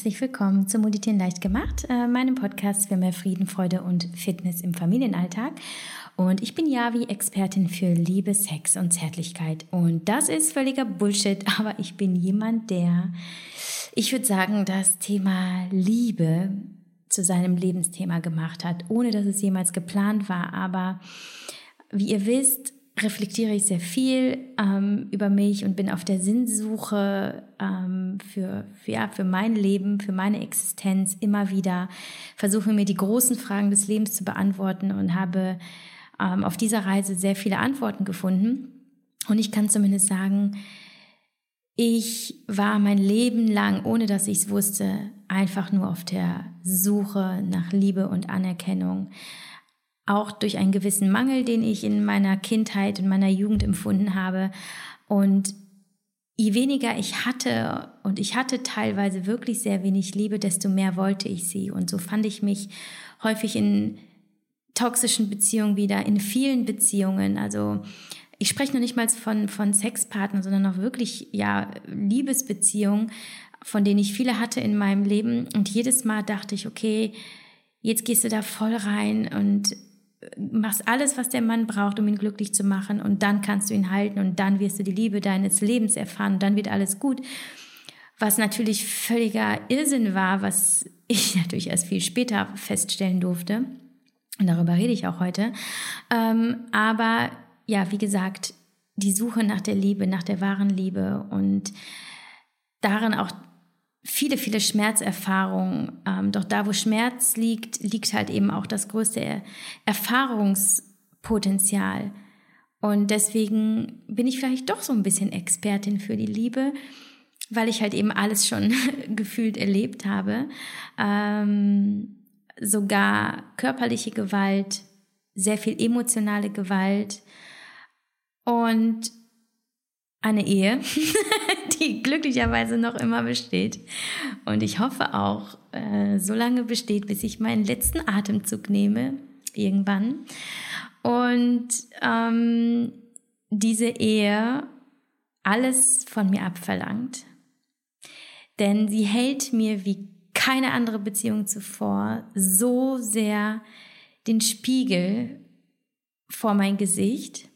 Herzlich willkommen zu Meditieren leicht gemacht, äh, meinem Podcast für mehr Frieden, Freude und Fitness im Familienalltag. Und ich bin Javi, Expertin für Liebe, Sex und Zärtlichkeit. Und das ist völliger Bullshit, aber ich bin jemand, der, ich würde sagen, das Thema Liebe zu seinem Lebensthema gemacht hat, ohne dass es jemals geplant war. Aber wie ihr wisst, reflektiere ich sehr viel ähm, über mich und bin auf der Sinnsuche ähm, für, für, ja, für mein Leben, für meine Existenz immer wieder, versuche mir die großen Fragen des Lebens zu beantworten und habe ähm, auf dieser Reise sehr viele Antworten gefunden. Und ich kann zumindest sagen, ich war mein Leben lang, ohne dass ich es wusste, einfach nur auf der Suche nach Liebe und Anerkennung auch durch einen gewissen Mangel, den ich in meiner Kindheit und meiner Jugend empfunden habe. Und je weniger ich hatte, und ich hatte teilweise wirklich sehr wenig Liebe, desto mehr wollte ich sie. Und so fand ich mich häufig in toxischen Beziehungen wieder, in vielen Beziehungen. Also ich spreche noch nicht mal von, von Sexpartnern, sondern auch wirklich, ja, Liebesbeziehungen, von denen ich viele hatte in meinem Leben. Und jedes Mal dachte ich, okay, jetzt gehst du da voll rein und machst alles, was der Mann braucht, um ihn glücklich zu machen und dann kannst du ihn halten und dann wirst du die Liebe deines Lebens erfahren und dann wird alles gut. Was natürlich völliger Irrsinn war, was ich natürlich erst viel später feststellen durfte. Und darüber rede ich auch heute. Ähm, aber ja, wie gesagt, die Suche nach der Liebe, nach der wahren Liebe und darin auch viele, viele Schmerzerfahrungen. Ähm, doch da, wo Schmerz liegt, liegt halt eben auch das größte Erfahrungspotenzial. Und deswegen bin ich vielleicht doch so ein bisschen Expertin für die Liebe, weil ich halt eben alles schon gefühlt erlebt habe. Ähm, sogar körperliche Gewalt, sehr viel emotionale Gewalt und eine Ehe, die glücklicherweise noch immer besteht. Und ich hoffe auch, äh, so lange besteht, bis ich meinen letzten Atemzug nehme, irgendwann. Und ähm, diese Ehe alles von mir abverlangt. Denn sie hält mir wie keine andere Beziehung zuvor so sehr den Spiegel vor mein Gesicht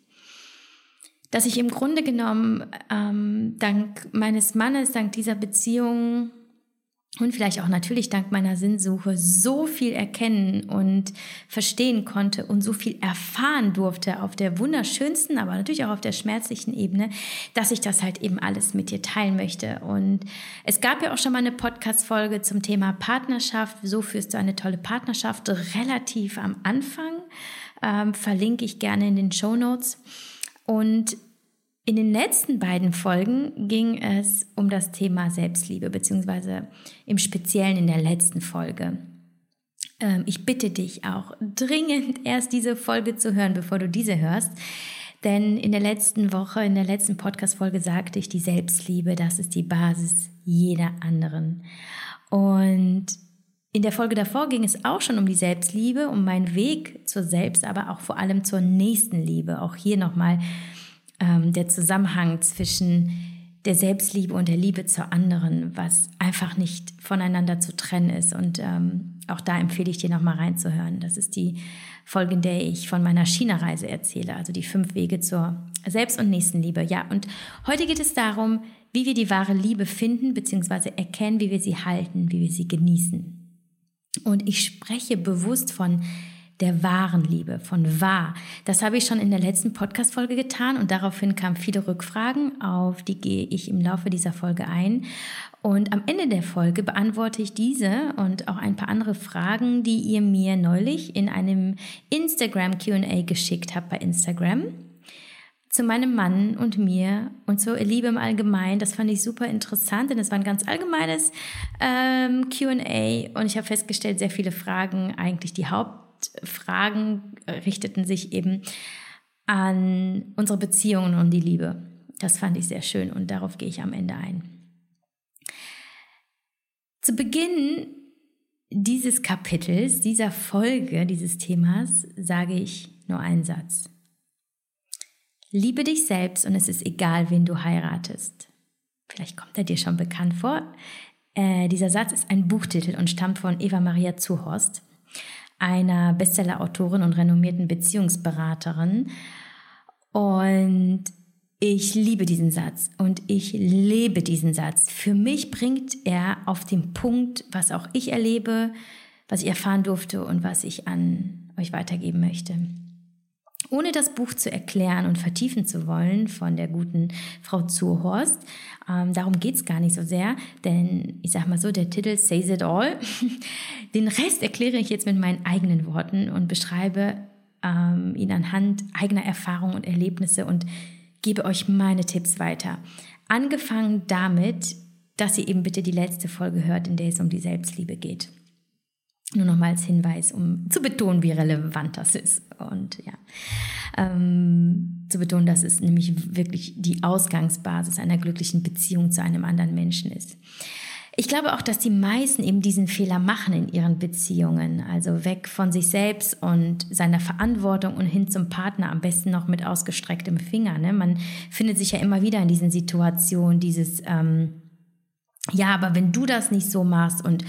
dass ich im Grunde genommen ähm, dank meines Mannes, dank dieser Beziehung und vielleicht auch natürlich dank meiner Sinnsuche so viel erkennen und verstehen konnte und so viel erfahren durfte auf der wunderschönsten, aber natürlich auch auf der schmerzlichen Ebene, dass ich das halt eben alles mit dir teilen möchte. Und es gab ja auch schon mal eine Podcast-Folge zum Thema Partnerschaft. So führst du eine tolle Partnerschaft relativ am Anfang. Ähm, verlinke ich gerne in den Show Notes. Und in den letzten beiden Folgen ging es um das Thema Selbstliebe, beziehungsweise im Speziellen in der letzten Folge. Ähm, ich bitte dich auch dringend erst diese Folge zu hören, bevor du diese hörst. Denn in der letzten Woche, in der letzten Podcast-Folge sagte ich, die Selbstliebe, das ist die Basis jeder anderen. Und in der Folge davor ging es auch schon um die Selbstliebe, um meinen Weg zur Selbst, aber auch vor allem zur Nächstenliebe. Auch hier nochmal ähm, der Zusammenhang zwischen der Selbstliebe und der Liebe zur anderen, was einfach nicht voneinander zu trennen ist. Und ähm, auch da empfehle ich dir nochmal reinzuhören. Das ist die Folge, in der ich von meiner China-Reise erzähle, also die fünf Wege zur Selbst- und Nächstenliebe. Ja, und heute geht es darum, wie wir die wahre Liebe finden, beziehungsweise erkennen, wie wir sie halten, wie wir sie genießen. Und ich spreche bewusst von der wahren Liebe, von wahr. Das habe ich schon in der letzten Podcast-Folge getan und daraufhin kamen viele Rückfragen, auf die gehe ich im Laufe dieser Folge ein. Und am Ende der Folge beantworte ich diese und auch ein paar andere Fragen, die ihr mir neulich in einem Instagram QA geschickt habt bei Instagram zu meinem Mann und mir und zur Liebe im Allgemeinen. Das fand ich super interessant, denn es war ein ganz allgemeines ähm, QA und ich habe festgestellt, sehr viele Fragen, eigentlich die Haupt Fragen richteten sich eben an unsere Beziehungen und die Liebe. Das fand ich sehr schön und darauf gehe ich am Ende ein. Zu Beginn dieses Kapitels, dieser Folge, dieses Themas, sage ich nur einen Satz. Liebe dich selbst und es ist egal, wen du heiratest. Vielleicht kommt er dir schon bekannt vor. Äh, dieser Satz ist ein Buchtitel und stammt von Eva Maria Zuhorst, einer Bestseller-Autorin und renommierten Beziehungsberaterin. Und ich liebe diesen Satz und ich lebe diesen Satz. Für mich bringt er auf den Punkt, was auch ich erlebe, was ich erfahren durfte und was ich an euch weitergeben möchte. Ohne das Buch zu erklären und vertiefen zu wollen von der guten Frau Zuhorst, ähm, darum geht es gar nicht so sehr, denn ich sage mal so, der Titel Says It All. Den Rest erkläre ich jetzt mit meinen eigenen Worten und beschreibe ähm, ihn anhand eigener Erfahrungen und Erlebnisse und gebe euch meine Tipps weiter. Angefangen damit, dass ihr eben bitte die letzte Folge hört, in der es um die Selbstliebe geht. Nur nochmal als Hinweis, um zu betonen, wie relevant das ist. Und ja, ähm, zu betonen, dass es nämlich wirklich die Ausgangsbasis einer glücklichen Beziehung zu einem anderen Menschen ist. Ich glaube auch, dass die meisten eben diesen Fehler machen in ihren Beziehungen, also weg von sich selbst und seiner Verantwortung und hin zum Partner, am besten noch mit ausgestrecktem Finger. Ne? Man findet sich ja immer wieder in diesen Situationen, dieses, ähm, ja, aber wenn du das nicht so machst und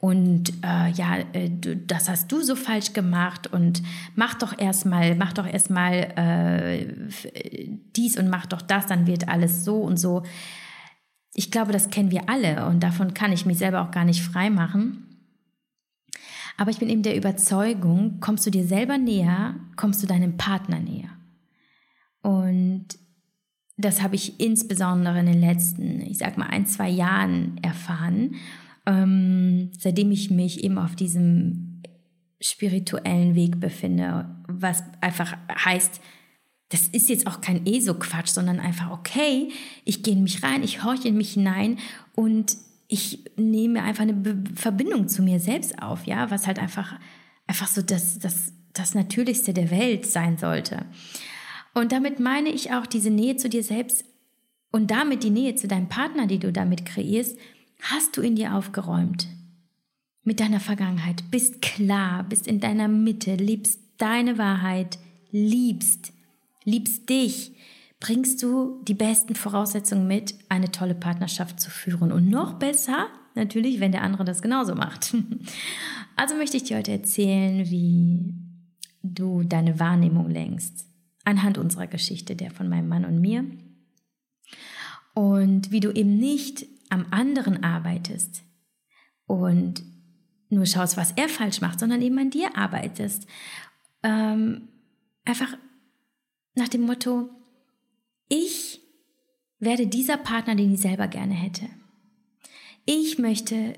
und äh, ja, äh, das hast du so falsch gemacht und mach doch erstmal, mach doch erstmal äh, dies und mach doch das, dann wird alles so und so. Ich glaube, das kennen wir alle und davon kann ich mich selber auch gar nicht frei machen. Aber ich bin eben der Überzeugung, kommst du dir selber näher, kommst du deinem Partner näher. Und das habe ich insbesondere in den letzten, ich sag mal, ein, zwei Jahren erfahren ähm, seitdem ich mich eben auf diesem spirituellen Weg befinde, was einfach heißt, das ist jetzt auch kein ESO-Quatsch, sondern einfach, okay, ich gehe in mich rein, ich horche in mich hinein und ich nehme einfach eine Be Verbindung zu mir selbst auf, ja, was halt einfach, einfach so das, das, das Natürlichste der Welt sein sollte. Und damit meine ich auch diese Nähe zu dir selbst und damit die Nähe zu deinem Partner, die du damit kreierst, hast du in dir aufgeräumt mit deiner Vergangenheit, bist klar, bist in deiner Mitte, liebst deine Wahrheit, liebst, liebst dich, bringst du die besten Voraussetzungen mit, eine tolle Partnerschaft zu führen. Und noch besser, natürlich, wenn der andere das genauso macht. Also möchte ich dir heute erzählen, wie du deine Wahrnehmung lenkst, anhand unserer Geschichte, der von meinem Mann und mir. Und wie du eben nicht am anderen arbeitest und nur schaust, was er falsch macht, sondern eben an dir arbeitest. Ähm, einfach nach dem Motto, ich werde dieser Partner, den ich selber gerne hätte. Ich möchte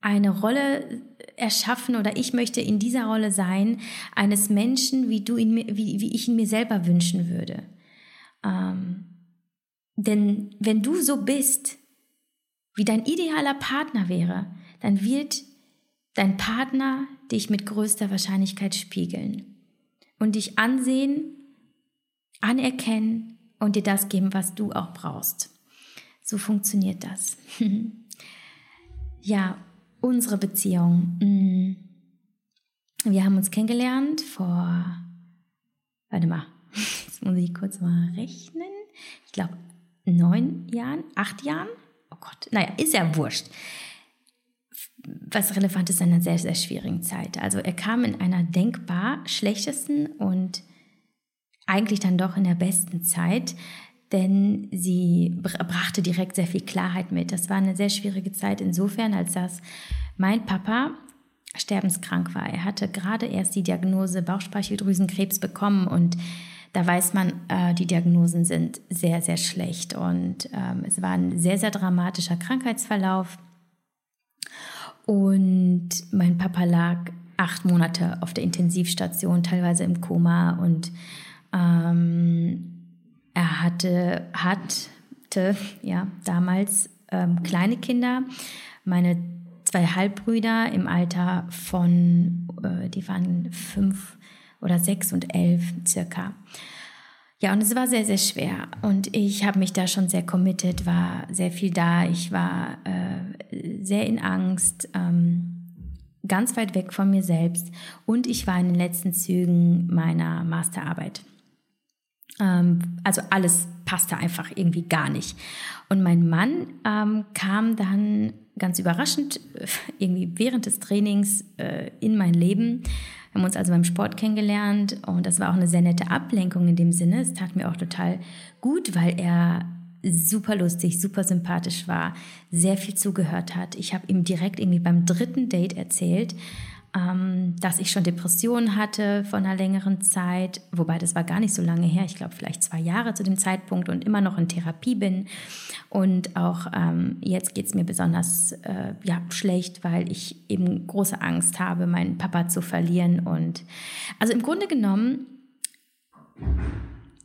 eine Rolle erschaffen oder ich möchte in dieser Rolle sein eines Menschen, wie du ihn wie, wie ich ihn mir selber wünschen würde. Ähm, denn wenn du so bist, wie dein idealer Partner wäre, dann wird dein Partner dich mit größter Wahrscheinlichkeit spiegeln und dich ansehen, anerkennen und dir das geben, was du auch brauchst. So funktioniert das. ja, unsere Beziehung. Mm. Wir haben uns kennengelernt vor, warte mal, jetzt muss ich kurz mal rechnen. Ich glaube, neun Jahren, acht Jahren oh Gott, naja, ist ja wurscht. Was relevant ist in einer sehr, sehr schwierigen Zeit. Also er kam in einer denkbar schlechtesten und eigentlich dann doch in der besten Zeit, denn sie brachte direkt sehr viel Klarheit mit. Das war eine sehr schwierige Zeit insofern, als dass mein Papa sterbenskrank war. Er hatte gerade erst die Diagnose Bauchspeicheldrüsenkrebs bekommen und da weiß man, äh, die Diagnosen sind sehr, sehr schlecht. Und ähm, es war ein sehr, sehr dramatischer Krankheitsverlauf. Und mein Papa lag acht Monate auf der Intensivstation, teilweise im Koma. Und ähm, er hatte, hatte ja, damals ähm, kleine Kinder. Meine zwei Halbbrüder im Alter von, äh, die waren fünf oder sechs und elf circa. Ja, und es war sehr, sehr schwer. Und ich habe mich da schon sehr committed, war sehr viel da. Ich war äh, sehr in Angst, ähm, ganz weit weg von mir selbst. Und ich war in den letzten Zügen meiner Masterarbeit. Ähm, also alles passte einfach irgendwie gar nicht. Und mein Mann ähm, kam dann ganz überraschend äh, irgendwie während des Trainings äh, in mein Leben. Wir haben uns also beim Sport kennengelernt und das war auch eine sehr nette Ablenkung in dem Sinne. Es tat mir auch total gut, weil er super lustig, super sympathisch war, sehr viel zugehört hat. Ich habe ihm direkt irgendwie beim dritten Date erzählt, dass ich schon Depressionen hatte von einer längeren Zeit, wobei das war gar nicht so lange her, ich glaube vielleicht zwei Jahre zu dem Zeitpunkt und immer noch in Therapie bin. Und auch ähm, jetzt geht es mir besonders äh, ja, schlecht, weil ich eben große Angst habe, meinen Papa zu verlieren. Und also im Grunde genommen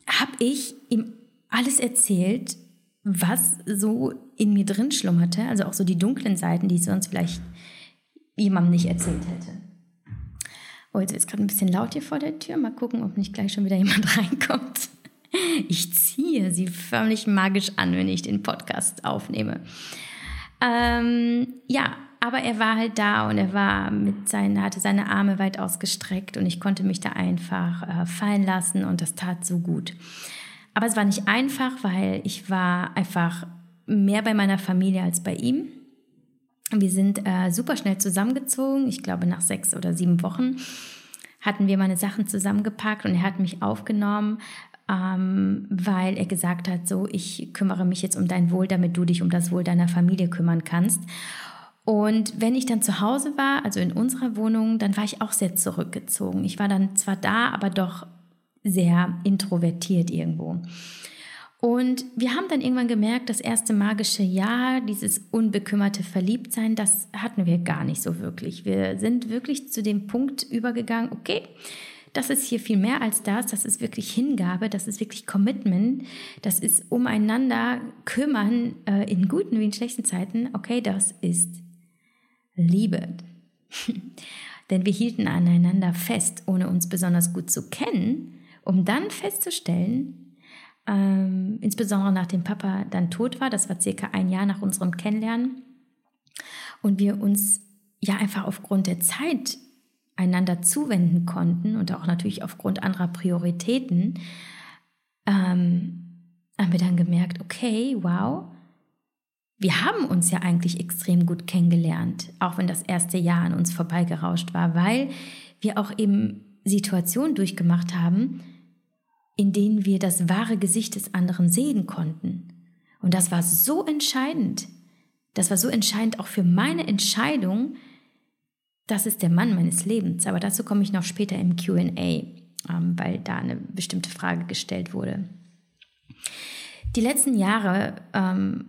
habe ich ihm alles erzählt, was so in mir drin schlummerte, also auch so die dunklen Seiten, die sonst vielleicht jemandem nicht erzählt hätte. Oh, jetzt ist gerade ein bisschen laut hier vor der Tür. Mal gucken, ob nicht gleich schon wieder jemand reinkommt. Ich ziehe sie förmlich magisch an, wenn ich den Podcast aufnehme. Ähm, ja, aber er war halt da und er war mit seinen, hatte seine Arme weit ausgestreckt und ich konnte mich da einfach äh, fallen lassen und das tat so gut. Aber es war nicht einfach, weil ich war einfach mehr bei meiner Familie als bei ihm. Wir sind äh, super schnell zusammengezogen. Ich glaube, nach sechs oder sieben Wochen hatten wir meine Sachen zusammengepackt und er hat mich aufgenommen, ähm, weil er gesagt hat, so, ich kümmere mich jetzt um dein Wohl, damit du dich um das Wohl deiner Familie kümmern kannst. Und wenn ich dann zu Hause war, also in unserer Wohnung, dann war ich auch sehr zurückgezogen. Ich war dann zwar da, aber doch sehr introvertiert irgendwo. Und wir haben dann irgendwann gemerkt, das erste magische Jahr, dieses unbekümmerte Verliebtsein, das hatten wir gar nicht so wirklich. Wir sind wirklich zu dem Punkt übergegangen, okay, das ist hier viel mehr als das, das ist wirklich Hingabe, das ist wirklich Commitment, das ist umeinander kümmern äh, in guten wie in schlechten Zeiten, okay, das ist Liebe. Denn wir hielten aneinander fest, ohne uns besonders gut zu kennen um dann festzustellen, ähm, insbesondere nachdem Papa dann tot war, das war circa ein Jahr nach unserem Kennenlernen, und wir uns ja einfach aufgrund der Zeit einander zuwenden konnten und auch natürlich aufgrund anderer Prioritäten, ähm, haben wir dann gemerkt, okay, wow, wir haben uns ja eigentlich extrem gut kennengelernt, auch wenn das erste Jahr an uns vorbeigerauscht war, weil wir auch eben Situationen durchgemacht haben, in denen wir das wahre Gesicht des anderen sehen konnten. Und das war so entscheidend. Das war so entscheidend auch für meine Entscheidung, das ist der Mann meines Lebens. Aber dazu komme ich noch später im QA, ähm, weil da eine bestimmte Frage gestellt wurde. Die letzten Jahre, ähm,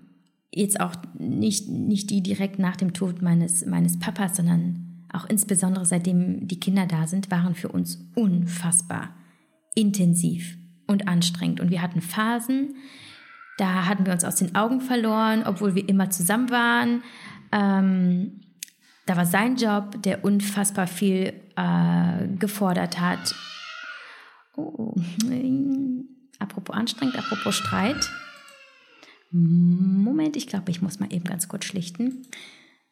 jetzt auch nicht, nicht die direkt nach dem Tod meines, meines Papas, sondern auch insbesondere seitdem die Kinder da sind, waren für uns unfassbar intensiv und anstrengend. Und wir hatten Phasen, da hatten wir uns aus den Augen verloren, obwohl wir immer zusammen waren. Ähm, da war sein Job, der unfassbar viel äh, gefordert hat. Oh, apropos anstrengend, apropos Streit. Moment, ich glaube, ich muss mal eben ganz kurz schlichten.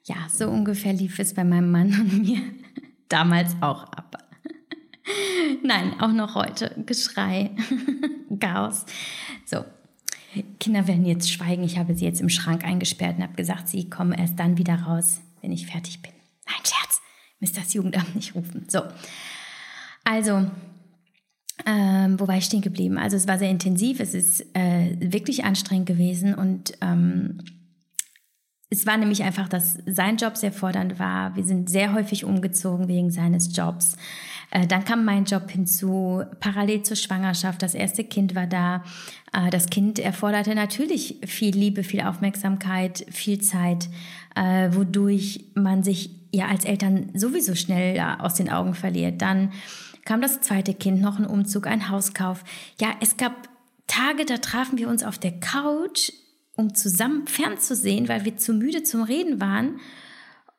Ja, so ungefähr lief es bei meinem Mann und mir damals auch ab. Nein, auch noch heute. Geschrei, Chaos. So, Kinder werden jetzt schweigen. Ich habe sie jetzt im Schrank eingesperrt und habe gesagt, sie kommen erst dann wieder raus, wenn ich fertig bin. Nein, Scherz, müsst das Jugendamt nicht rufen. So, also, ähm, wo war ich stehen geblieben? Also es war sehr intensiv, es ist äh, wirklich anstrengend gewesen und ähm, es war nämlich einfach, dass sein Job sehr fordernd war. Wir sind sehr häufig umgezogen wegen seines Jobs. Äh, dann kam mein Job hinzu, parallel zur Schwangerschaft. Das erste Kind war da. Äh, das Kind erforderte natürlich viel Liebe, viel Aufmerksamkeit, viel Zeit, äh, wodurch man sich ja als Eltern sowieso schnell aus den Augen verliert. Dann kam das zweite Kind, noch ein Umzug, ein Hauskauf. Ja, es gab Tage, da trafen wir uns auf der Couch, um zusammen fernzusehen, weil wir zu müde zum Reden waren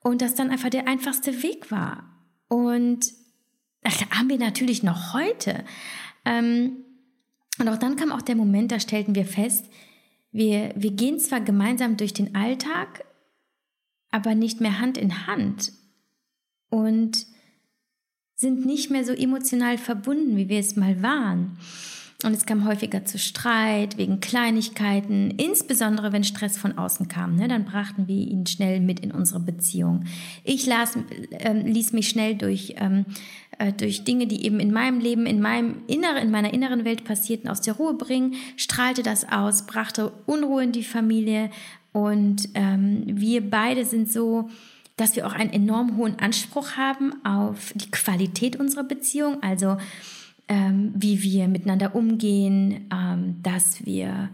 und das dann einfach der einfachste Weg war. Und das haben wir natürlich noch heute. Ähm, und auch dann kam auch der Moment, da stellten wir fest, wir, wir gehen zwar gemeinsam durch den Alltag, aber nicht mehr Hand in Hand und sind nicht mehr so emotional verbunden, wie wir es mal waren. Und es kam häufiger zu Streit wegen Kleinigkeiten, insbesondere wenn Stress von außen kam. Ne? Dann brachten wir ihn schnell mit in unsere Beziehung. Ich las, äh, ließ mich schnell durch, ähm, äh, durch Dinge, die eben in meinem Leben, in, meinem inneren, in meiner inneren Welt passierten, aus der Ruhe bringen, strahlte das aus, brachte Unruhe in die Familie. Und ähm, wir beide sind so, dass wir auch einen enorm hohen Anspruch haben auf die Qualität unserer Beziehung. Also ähm, wie wir miteinander umgehen, ähm, dass wir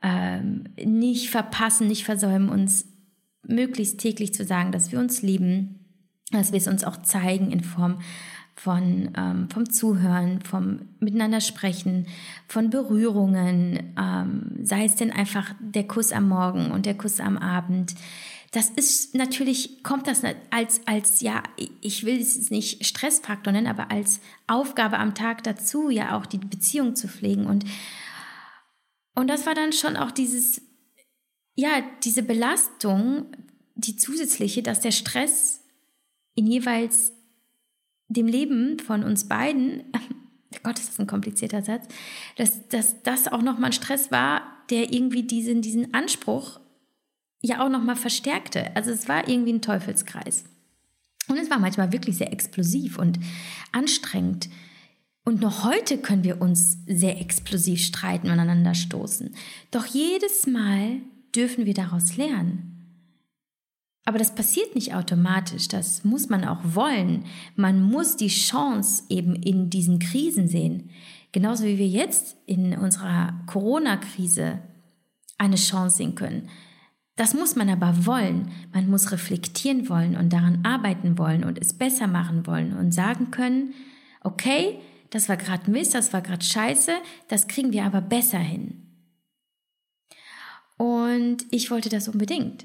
ähm, nicht verpassen, nicht versäumen, uns möglichst täglich zu sagen, dass wir uns lieben, dass wir es uns auch zeigen in Form von ähm, vom Zuhören, vom Miteinander sprechen, von Berührungen, ähm, sei es denn einfach der Kuss am Morgen und der Kuss am Abend, das ist natürlich, kommt das als, als, ja, ich will es nicht Stressfaktor nennen, aber als Aufgabe am Tag dazu, ja auch die Beziehung zu pflegen. Und, und das war dann schon auch dieses, ja, diese Belastung, die zusätzliche, dass der Stress in jeweils dem Leben von uns beiden, Gott, ist das ein komplizierter Satz, dass, dass das auch nochmal ein Stress war, der irgendwie diesen, diesen Anspruch ja auch nochmal verstärkte. Also es war irgendwie ein Teufelskreis. Und es war manchmal wirklich sehr explosiv und anstrengend. Und noch heute können wir uns sehr explosiv streiten und aneinander stoßen. Doch jedes Mal dürfen wir daraus lernen. Aber das passiert nicht automatisch, das muss man auch wollen. Man muss die Chance eben in diesen Krisen sehen. Genauso wie wir jetzt in unserer Corona-Krise eine Chance sehen können. Das muss man aber wollen. Man muss reflektieren wollen und daran arbeiten wollen und es besser machen wollen und sagen können, okay, das war gerade Mist, das war gerade scheiße, das kriegen wir aber besser hin. Und ich wollte das unbedingt.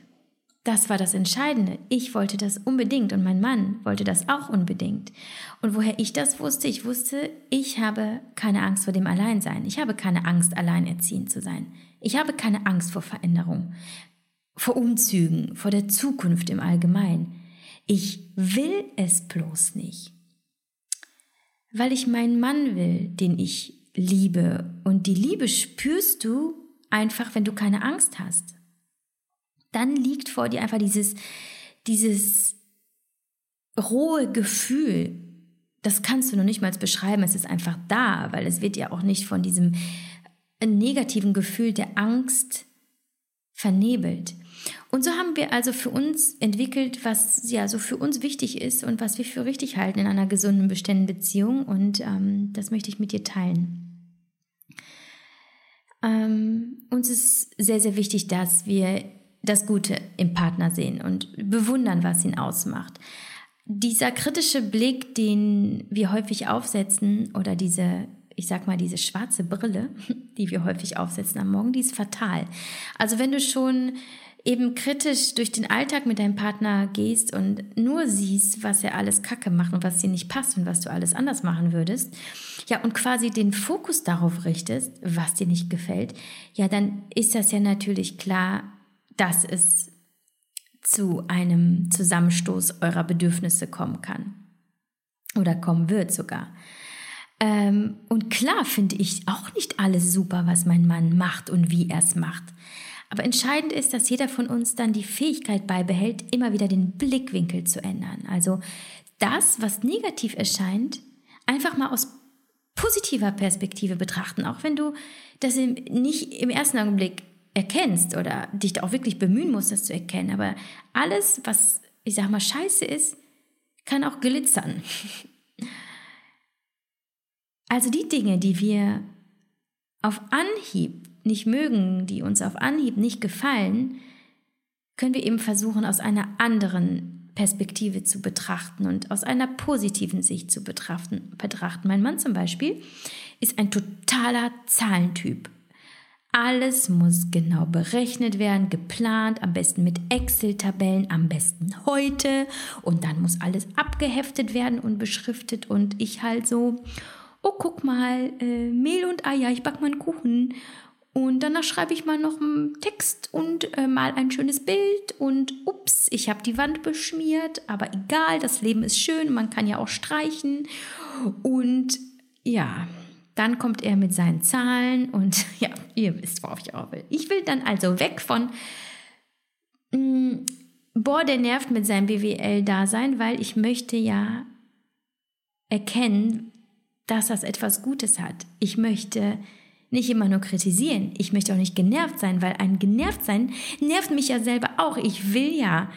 Das war das Entscheidende. Ich wollte das unbedingt und mein Mann wollte das auch unbedingt. Und woher ich das wusste, ich wusste, ich habe keine Angst vor dem Alleinsein. Ich habe keine Angst, alleinerziehend zu sein. Ich habe keine Angst vor Veränderung vor Umzügen, vor der Zukunft im Allgemeinen. Ich will es bloß nicht. Weil ich meinen Mann will, den ich liebe. Und die Liebe spürst du einfach, wenn du keine Angst hast. Dann liegt vor dir einfach dieses, dieses rohe Gefühl. Das kannst du noch nicht mal beschreiben. Es ist einfach da, weil es wird ja auch nicht von diesem negativen Gefühl der Angst vernebelt. Und so haben wir also für uns entwickelt, was ja so für uns wichtig ist und was wir für richtig halten in einer gesunden, beständigen Beziehung. Und ähm, das möchte ich mit dir teilen. Ähm, uns ist sehr, sehr wichtig, dass wir das Gute im Partner sehen und bewundern, was ihn ausmacht. Dieser kritische Blick, den wir häufig aufsetzen, oder diese, ich sag mal, diese schwarze Brille, die wir häufig aufsetzen am Morgen, die ist fatal. Also wenn du schon eben kritisch durch den Alltag mit deinem Partner gehst und nur siehst, was er alles Kacke macht und was dir nicht passt und was du alles anders machen würdest, ja, und quasi den Fokus darauf richtest, was dir nicht gefällt, ja, dann ist das ja natürlich klar, dass es zu einem Zusammenstoß eurer Bedürfnisse kommen kann. Oder kommen wird sogar. Ähm, und klar finde ich auch nicht alles super, was mein Mann macht und wie er es macht. Aber entscheidend ist, dass jeder von uns dann die Fähigkeit beibehält, immer wieder den Blickwinkel zu ändern. Also das, was negativ erscheint, einfach mal aus positiver Perspektive betrachten, auch wenn du das nicht im ersten Augenblick erkennst oder dich da auch wirklich bemühen musst, das zu erkennen. Aber alles, was, ich sag mal, scheiße ist, kann auch glitzern. Also die Dinge, die wir auf Anhieb nicht mögen, die uns auf Anhieb nicht gefallen, können wir eben versuchen, aus einer anderen Perspektive zu betrachten und aus einer positiven Sicht zu betrachten. betrachten. Mein Mann zum Beispiel ist ein totaler Zahlentyp. Alles muss genau berechnet werden, geplant, am besten mit Excel-Tabellen, am besten heute. Und dann muss alles abgeheftet werden und beschriftet. Und ich halt so, oh, guck mal, äh, Mehl und Eier, ich back mal einen Kuchen. Und danach schreibe ich mal noch einen Text und äh, mal ein schönes Bild und ups, ich habe die Wand beschmiert, aber egal, das Leben ist schön, man kann ja auch streichen. Und ja, Dann kommt er mit seinen Zahlen und ja, ihr wisst, worauf ich auch will. Ich will dann also weg von, mh, mm, boah, der nervt mit seinem BWL-Dasein, weil ich möchte ja erkennen, dass das etwas Gutes hat. Ich möchte nicht immer nur kritisieren. Ich möchte auch nicht genervt sein, weil ein genervt sein nervt mich ja selber auch. Ich will ja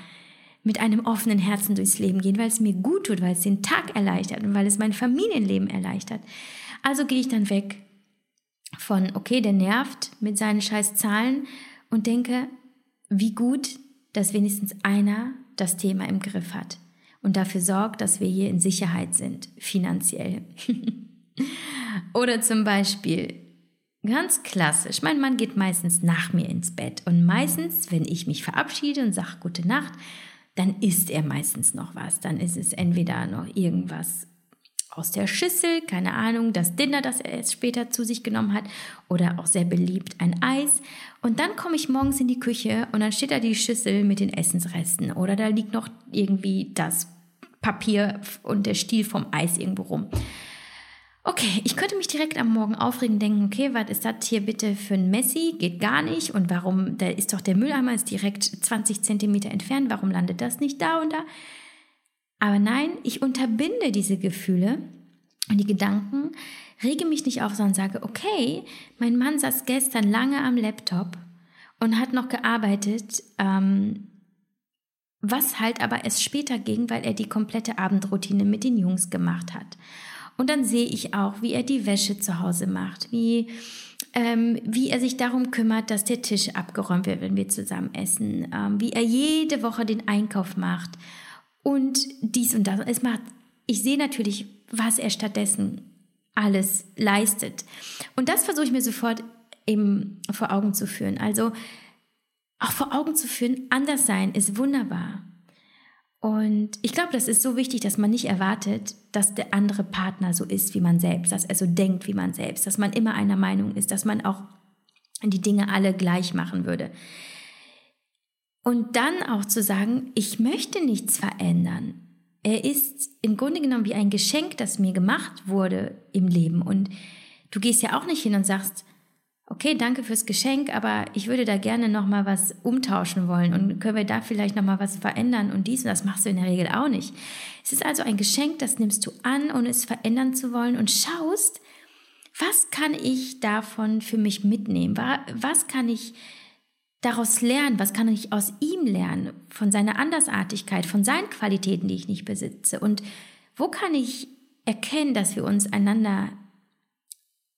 mit einem offenen Herzen durchs Leben gehen, weil es mir gut tut, weil es den Tag erleichtert und weil es mein Familienleben erleichtert. Also gehe ich dann weg von, okay, der nervt mit seinen scheiß Zahlen und denke, wie gut, dass wenigstens einer das Thema im Griff hat und dafür sorgt, dass wir hier in Sicherheit sind, finanziell. Oder zum Beispiel, ganz klassisch, mein Mann geht meistens nach mir ins Bett und meistens, wenn ich mich verabschiede und sage gute Nacht, dann isst er meistens noch was. Dann ist es entweder noch irgendwas aus der Schüssel, keine Ahnung, das Dinner, das er jetzt später zu sich genommen hat, oder auch sehr beliebt ein Eis. Und dann komme ich morgens in die Küche und dann steht da die Schüssel mit den Essensresten oder da liegt noch irgendwie das Papier und der Stiel vom Eis irgendwo rum. Okay, ich könnte mich direkt am Morgen aufregen denken, okay, was ist das hier bitte für ein Messi? Geht gar nicht. Und warum, da ist doch der Mülleimer ist direkt 20 Zentimeter entfernt. Warum landet das nicht da und da? Aber nein, ich unterbinde diese Gefühle und die Gedanken, rege mich nicht auf, sondern sage, okay, mein Mann saß gestern lange am Laptop und hat noch gearbeitet, ähm, was halt aber erst später ging, weil er die komplette Abendroutine mit den Jungs gemacht hat. Und dann sehe ich auch, wie er die Wäsche zu Hause macht, wie, ähm, wie er sich darum kümmert, dass der Tisch abgeräumt wird, wenn wir zusammen essen, ähm, wie er jede Woche den Einkauf macht und dies und das. Es macht, ich sehe natürlich, was er stattdessen alles leistet. Und das versuche ich mir sofort eben vor Augen zu führen. Also auch vor Augen zu führen, anders sein ist wunderbar. Und ich glaube, das ist so wichtig, dass man nicht erwartet, dass der andere Partner so ist wie man selbst, dass er so denkt wie man selbst, dass man immer einer Meinung ist, dass man auch die Dinge alle gleich machen würde. Und dann auch zu sagen, ich möchte nichts verändern. Er ist im Grunde genommen wie ein Geschenk, das mir gemacht wurde im Leben. Und du gehst ja auch nicht hin und sagst, okay, danke fürs Geschenk, aber ich würde da gerne noch mal was umtauschen wollen und können wir da vielleicht noch mal was verändern und dies und das machst du in der Regel auch nicht. Es ist also ein Geschenk, das nimmst du an, ohne es verändern zu wollen und schaust, was kann ich davon für mich mitnehmen? Was kann ich daraus lernen? Was kann ich aus ihm lernen? Von seiner Andersartigkeit, von seinen Qualitäten, die ich nicht besitze? Und wo kann ich erkennen, dass wir uns einander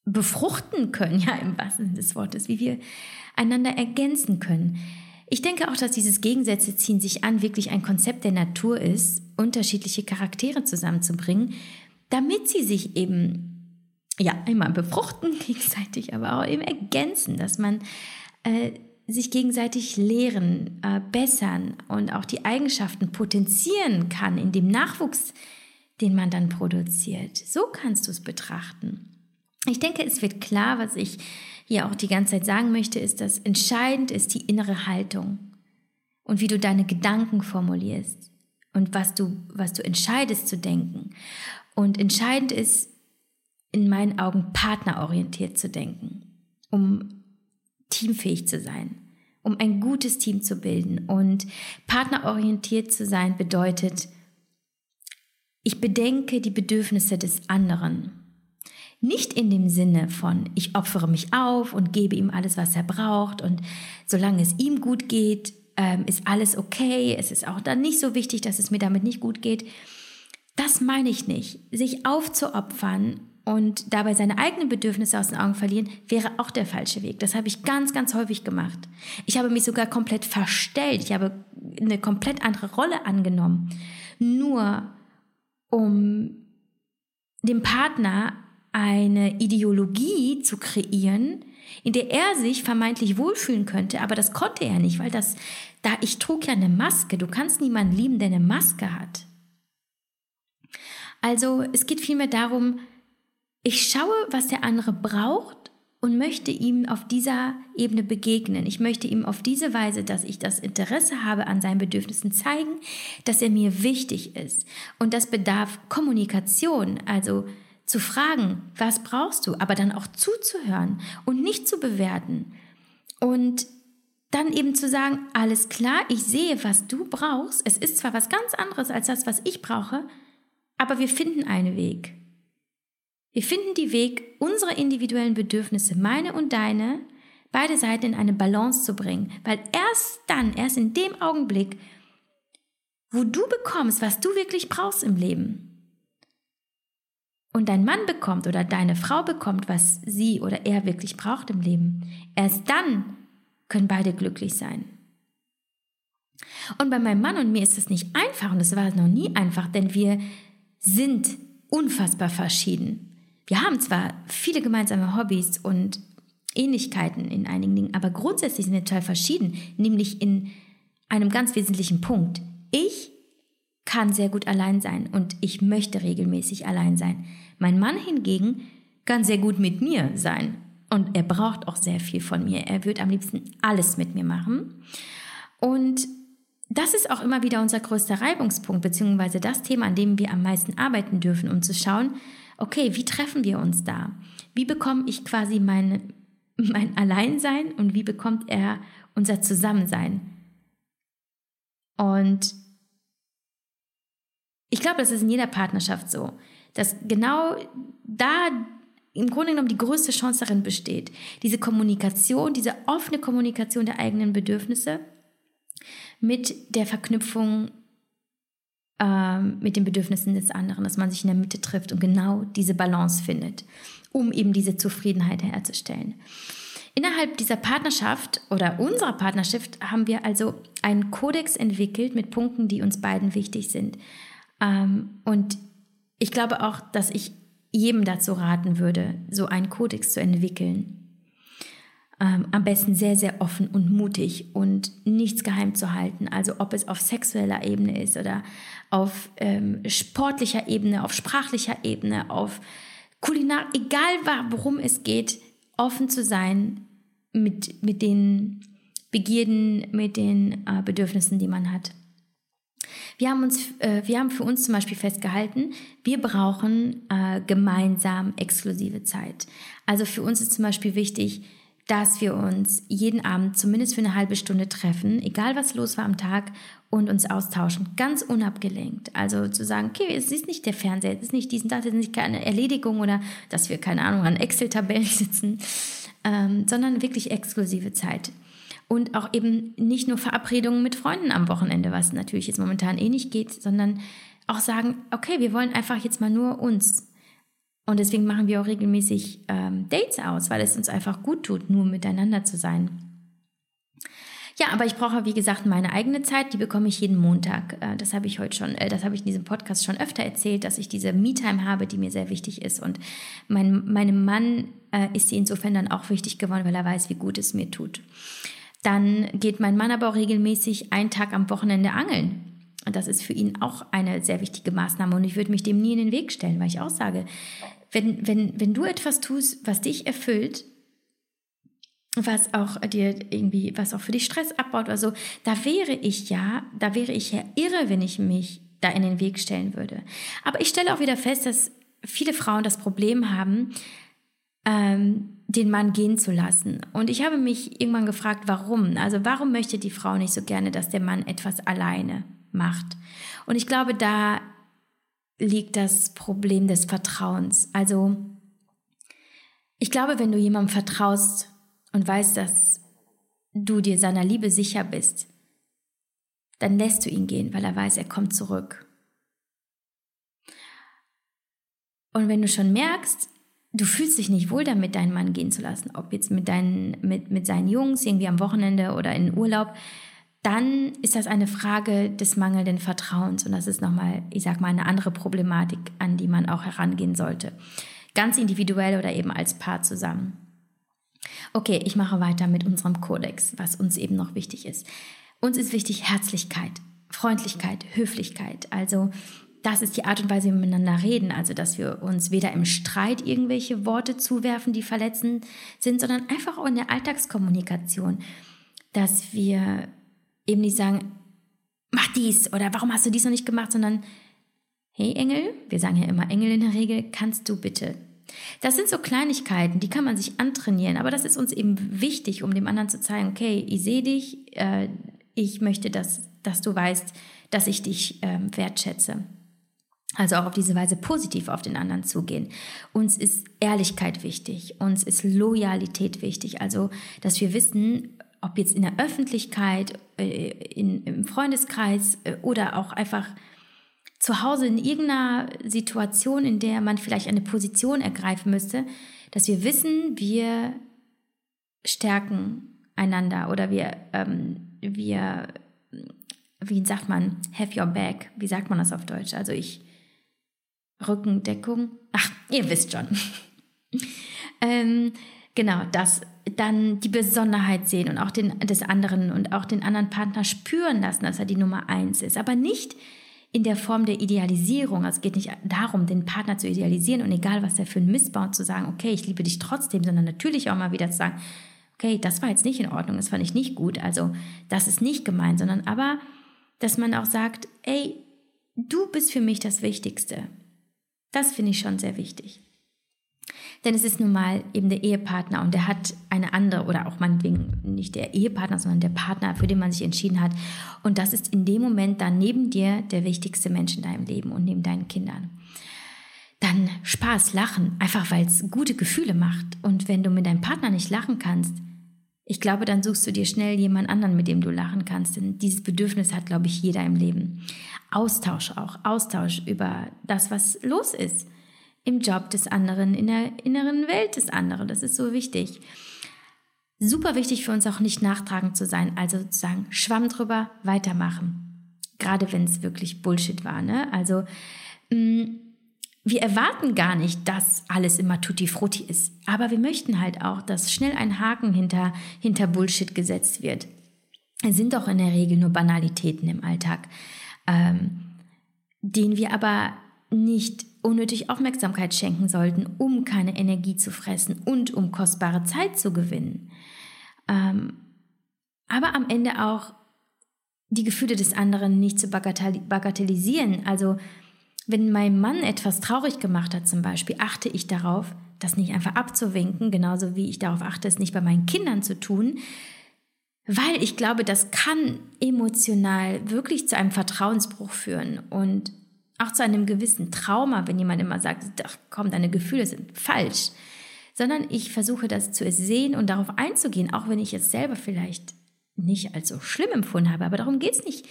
befruchten können, ja, im wahrsten Sinne des Wortes, wie wir einander ergänzen können. Ich denke auch, dass dieses Gegensätze ziehen sich an wirklich ein Konzept der Natur ist, unterschiedliche Charaktere zusammenzubringen, damit sie sich eben, ja, einmal befruchten gegenseitig, aber auch eben ergänzen, dass man äh, sich gegenseitig lehren, äh, bessern und auch die Eigenschaften potenzieren kann in dem Nachwuchs, den man dann produziert. So kannst du es betrachten. Ich denke, es wird klar, was ich hier auch die ganze Zeit sagen möchte, ist, dass entscheidend ist die innere Haltung und wie du deine Gedanken formulierst und was du, was du entscheidest zu denken. Und entscheidend ist, in meinen Augen partnerorientiert zu denken, um teamfähig zu sein, um ein gutes Team zu bilden. Und partnerorientiert zu sein bedeutet, ich bedenke die Bedürfnisse des anderen nicht in dem Sinne von, ich opfere mich auf und gebe ihm alles, was er braucht und solange es ihm gut geht, ähm, ist alles okay. Es ist auch dann nicht so wichtig, dass es mir damit nicht gut geht. Das meine ich nicht. Sich aufzuopfern und dabei seine eigenen Bedürfnisse aus den Augen verlieren, wäre auch der falsche Weg. Das habe ich ganz, ganz häufig gemacht. Ich habe mich sogar komplett verstellt. Ich habe eine komplett andere Rolle angenommen. Nur um dem Partner eine Ideologie zu kreieren, in der er sich vermeintlich wohlfühlen könnte, aber das konnte er nicht, weil das, da ich trug ja eine Maske. Du kannst niemanden lieben, der eine Maske hat. Also es geht vielmehr darum, ich schaue, was der andere braucht und möchte ihm auf dieser Ebene begegnen. Ich möchte ihm auf diese Weise, dass ich das Interesse habe an seinen Bedürfnissen zeigen, dass er mir wichtig ist. Und das bedarf Kommunikation, also zu fragen, was brauchst du, aber dann auch zuzuhören und nicht zu bewerten. Und dann eben zu sagen, alles klar, ich sehe, was du brauchst. Es ist zwar was ganz anderes als das, was ich brauche, aber wir finden einen Weg. Wir finden die Weg, unsere individuellen Bedürfnisse, meine und deine, beide Seiten in eine Balance zu bringen. Weil erst dann, erst in dem Augenblick, wo du bekommst, was du wirklich brauchst im Leben, und dein Mann bekommt oder deine Frau bekommt, was sie oder er wirklich braucht im Leben, erst dann können beide glücklich sein. Und bei meinem Mann und mir ist das nicht einfach und das war noch nie einfach, denn wir sind unfassbar verschieden. Wir haben zwar viele gemeinsame Hobbys und Ähnlichkeiten in einigen Dingen, aber grundsätzlich sind wir total verschieden, nämlich in einem ganz wesentlichen Punkt. Ich kann sehr gut allein sein und ich möchte regelmäßig allein sein. Mein Mann hingegen kann sehr gut mit mir sein und er braucht auch sehr viel von mir. Er wird am liebsten alles mit mir machen. Und das ist auch immer wieder unser größter Reibungspunkt, beziehungsweise das Thema, an dem wir am meisten arbeiten dürfen, um zu schauen, okay, wie treffen wir uns da? Wie bekomme ich quasi mein, mein Alleinsein und wie bekommt er unser Zusammensein? Und ich glaube, das ist in jeder Partnerschaft so, dass genau da im Grunde genommen die größte Chance darin besteht, diese Kommunikation, diese offene Kommunikation der eigenen Bedürfnisse mit der Verknüpfung ähm, mit den Bedürfnissen des anderen, dass man sich in der Mitte trifft und genau diese Balance findet, um eben diese Zufriedenheit herzustellen. Innerhalb dieser Partnerschaft oder unserer Partnerschaft haben wir also einen Kodex entwickelt mit Punkten, die uns beiden wichtig sind. Ähm, und ich glaube auch, dass ich jedem dazu raten würde, so einen Kodex zu entwickeln. Ähm, am besten sehr, sehr offen und mutig und nichts geheim zu halten. Also ob es auf sexueller Ebene ist oder auf ähm, sportlicher Ebene, auf sprachlicher Ebene, auf Kulinar, egal worum es geht, offen zu sein mit, mit den Begierden, mit den äh, Bedürfnissen, die man hat. Wir haben, uns, äh, wir haben für uns zum Beispiel festgehalten, wir brauchen äh, gemeinsam exklusive Zeit. Also für uns ist zum Beispiel wichtig, dass wir uns jeden Abend zumindest für eine halbe Stunde treffen, egal was los war am Tag, und uns austauschen, ganz unabgelenkt. Also zu sagen, okay, es ist nicht der Fernseher, es ist nicht diesen, das ist nicht keine Erledigung oder dass wir, keine Ahnung, an Excel-Tabellen sitzen, ähm, sondern wirklich exklusive Zeit und auch eben nicht nur Verabredungen mit Freunden am Wochenende, was natürlich jetzt momentan eh nicht geht, sondern auch sagen, okay, wir wollen einfach jetzt mal nur uns. Und deswegen machen wir auch regelmäßig ähm, Dates aus, weil es uns einfach gut tut, nur miteinander zu sein. Ja, aber ich brauche, wie gesagt, meine eigene Zeit, die bekomme ich jeden Montag. Äh, das habe ich heute schon, äh, das habe ich in diesem Podcast schon öfter erzählt, dass ich diese Me-Time habe, die mir sehr wichtig ist. Und mein, meinem Mann äh, ist sie insofern dann auch wichtig geworden, weil er weiß, wie gut es mir tut. Dann geht mein Mann aber auch regelmäßig einen Tag am Wochenende angeln. Und das ist für ihn auch eine sehr wichtige Maßnahme. Und ich würde mich dem nie in den Weg stellen, weil ich auch sage, wenn, wenn, wenn du etwas tust, was dich erfüllt, was auch dir irgendwie, was auch für dich Stress abbaut oder so, da wäre ich ja, da wäre ich ja irre, wenn ich mich da in den Weg stellen würde. Aber ich stelle auch wieder fest, dass viele Frauen das Problem haben, ähm, den Mann gehen zu lassen. Und ich habe mich irgendwann gefragt, warum? Also warum möchte die Frau nicht so gerne, dass der Mann etwas alleine macht? Und ich glaube, da liegt das Problem des Vertrauens. Also ich glaube, wenn du jemandem vertraust und weißt, dass du dir seiner Liebe sicher bist, dann lässt du ihn gehen, weil er weiß, er kommt zurück. Und wenn du schon merkst, du fühlst dich nicht wohl damit, deinen Mann gehen zu lassen, ob jetzt mit, deinen, mit, mit seinen Jungs irgendwie am Wochenende oder in Urlaub, dann ist das eine Frage des mangelnden Vertrauens und das ist nochmal, ich sag mal, eine andere Problematik, an die man auch herangehen sollte. Ganz individuell oder eben als Paar zusammen. Okay, ich mache weiter mit unserem Kodex, was uns eben noch wichtig ist. Uns ist wichtig Herzlichkeit, Freundlichkeit, Höflichkeit. Also das ist die Art und Weise, wie wir miteinander reden. Also, dass wir uns weder im Streit irgendwelche Worte zuwerfen, die verletzend sind, sondern einfach auch in der Alltagskommunikation. Dass wir eben nicht sagen, mach dies oder warum hast du dies noch nicht gemacht, sondern hey Engel, wir sagen ja immer Engel in der Regel, kannst du bitte. Das sind so Kleinigkeiten, die kann man sich antrainieren, aber das ist uns eben wichtig, um dem anderen zu zeigen, okay, ich sehe dich, äh, ich möchte, dass, dass du weißt, dass ich dich äh, wertschätze. Also auch auf diese Weise positiv auf den anderen zugehen. Uns ist Ehrlichkeit wichtig, uns ist Loyalität wichtig, also dass wir wissen, ob jetzt in der Öffentlichkeit, äh, in, im Freundeskreis äh, oder auch einfach zu Hause in irgendeiner Situation, in der man vielleicht eine Position ergreifen müsste, dass wir wissen, wir stärken einander oder wir, ähm, wir, wie sagt man, have your back, wie sagt man das auf Deutsch? Also ich, Rückendeckung, ach, ihr wisst schon. ähm, genau, das dann die Besonderheit sehen und auch den des anderen und auch den anderen Partner spüren lassen, dass er die Nummer eins ist, aber nicht in der Form der Idealisierung. Also es geht nicht darum, den Partner zu idealisieren und egal, was er für ein Mist baut, zu sagen, okay, ich liebe dich trotzdem, sondern natürlich auch mal wieder zu sagen, okay, das war jetzt nicht in Ordnung, das fand ich nicht gut, also das ist nicht gemeint, sondern aber, dass man auch sagt, ey, du bist für mich das Wichtigste. Das finde ich schon sehr wichtig. Denn es ist nun mal eben der Ehepartner und der hat eine andere oder auch meinetwegen nicht der Ehepartner, sondern der Partner, für den man sich entschieden hat. Und das ist in dem Moment dann neben dir der wichtigste Mensch in deinem Leben und neben deinen Kindern. Dann Spaß, Lachen, einfach weil es gute Gefühle macht. Und wenn du mit deinem Partner nicht lachen kannst, ich glaube, dann suchst du dir schnell jemand anderen, mit dem du lachen kannst. Denn dieses Bedürfnis hat, glaube ich, jeder im Leben. Austausch auch, Austausch über das, was los ist im Job des anderen, in der inneren Welt des anderen. Das ist so wichtig. Super wichtig für uns auch nicht nachtragend zu sein, also zu sagen, Schwamm drüber, weitermachen. Gerade wenn es wirklich Bullshit war. Ne? Also mh, mm, wir erwarten gar nicht, dass alles immer tutti frutti ist. Aber wir möchten halt auch, dass schnell ein Haken hinter, hinter Bullshit gesetzt wird. Es sind doch in der Regel nur Banalitäten im Alltag, ähm, den wir aber nicht unnötig Aufmerksamkeit schenken sollten, um keine Energie zu fressen und um kostbare Zeit zu gewinnen. Ähm, aber am Ende auch die Gefühle des anderen nicht zu bagatellisieren. Also wenn mein Mann etwas traurig gemacht hat zum Beispiel, achte ich darauf, das nicht einfach abzuwinken, genauso wie ich darauf achte, es nicht bei meinen Kindern zu tun, weil ich glaube, das kann emotional wirklich zu einem Vertrauensbruch führen und auch zu einem gewissen Trauma, wenn jemand immer sagt, ach komm, deine Gefühle sind falsch, sondern ich versuche das zu sehen und darauf einzugehen, auch wenn ich es selber vielleicht nicht als so schlimm empfunden habe. Aber darum geht es nicht,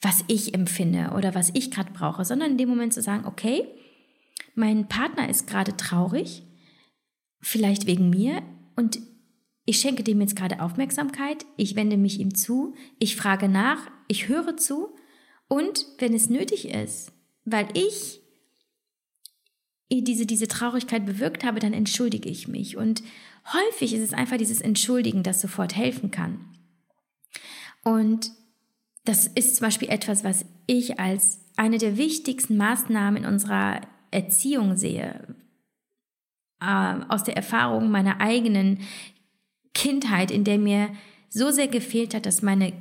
was ich empfinde oder was ich gerade brauche, sondern in dem Moment zu sagen, okay, mein Partner ist gerade traurig, vielleicht wegen mir und ich schenke dem jetzt gerade Aufmerksamkeit, ich wende mich ihm zu, ich frage nach, ich höre zu und wenn es nötig ist, weil ich diese, diese Traurigkeit bewirkt habe, dann entschuldige ich mich. Und häufig ist es einfach dieses Entschuldigen, das sofort helfen kann. Und das ist zum Beispiel etwas, was ich als eine der wichtigsten Maßnahmen in unserer Erziehung sehe. Äh, aus der Erfahrung meiner eigenen Kindheit, in der mir so sehr gefehlt hat, dass meine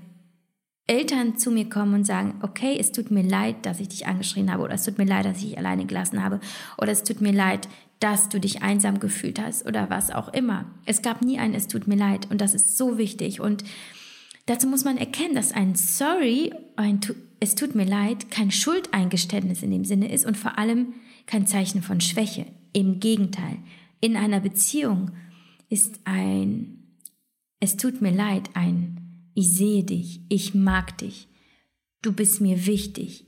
Eltern zu mir kommen und sagen, okay, es tut mir leid, dass ich dich angeschrien habe oder es tut mir leid, dass ich dich alleine gelassen habe oder es tut mir leid, dass du dich einsam gefühlt hast oder was auch immer. Es gab nie ein es tut mir leid und das ist so wichtig und dazu muss man erkennen, dass ein sorry, ein es tut mir leid kein Schuldeingeständnis in dem Sinne ist und vor allem kein Zeichen von Schwäche. Im Gegenteil, in einer Beziehung ist ein es tut mir leid ein ich sehe dich, ich mag dich, du bist mir wichtig,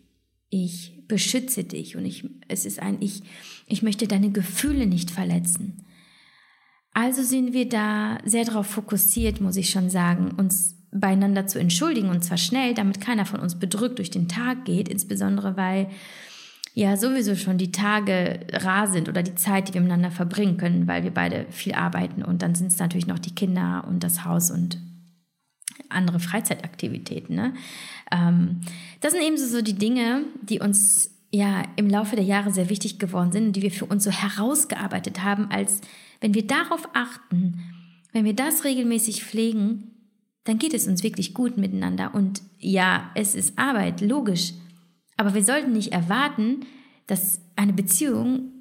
ich beschütze dich und ich, es ist ein, ich, ich möchte deine Gefühle nicht verletzen. Also sind wir da sehr darauf fokussiert, muss ich schon sagen, uns beieinander zu entschuldigen und zwar schnell, damit keiner von uns bedrückt durch den Tag geht, insbesondere weil ja sowieso schon die Tage rar sind oder die Zeit, die wir miteinander verbringen können, weil wir beide viel arbeiten und dann sind es natürlich noch die Kinder und das Haus und andere Freizeitaktivitäten. Ne? Ähm, das sind eben so die Dinge, die uns ja im Laufe der Jahre sehr wichtig geworden sind und die wir für uns so herausgearbeitet haben, als wenn wir darauf achten, wenn wir das regelmäßig pflegen, dann geht es uns wirklich gut miteinander. Und ja, es ist Arbeit, logisch. Aber wir sollten nicht erwarten, dass eine Beziehung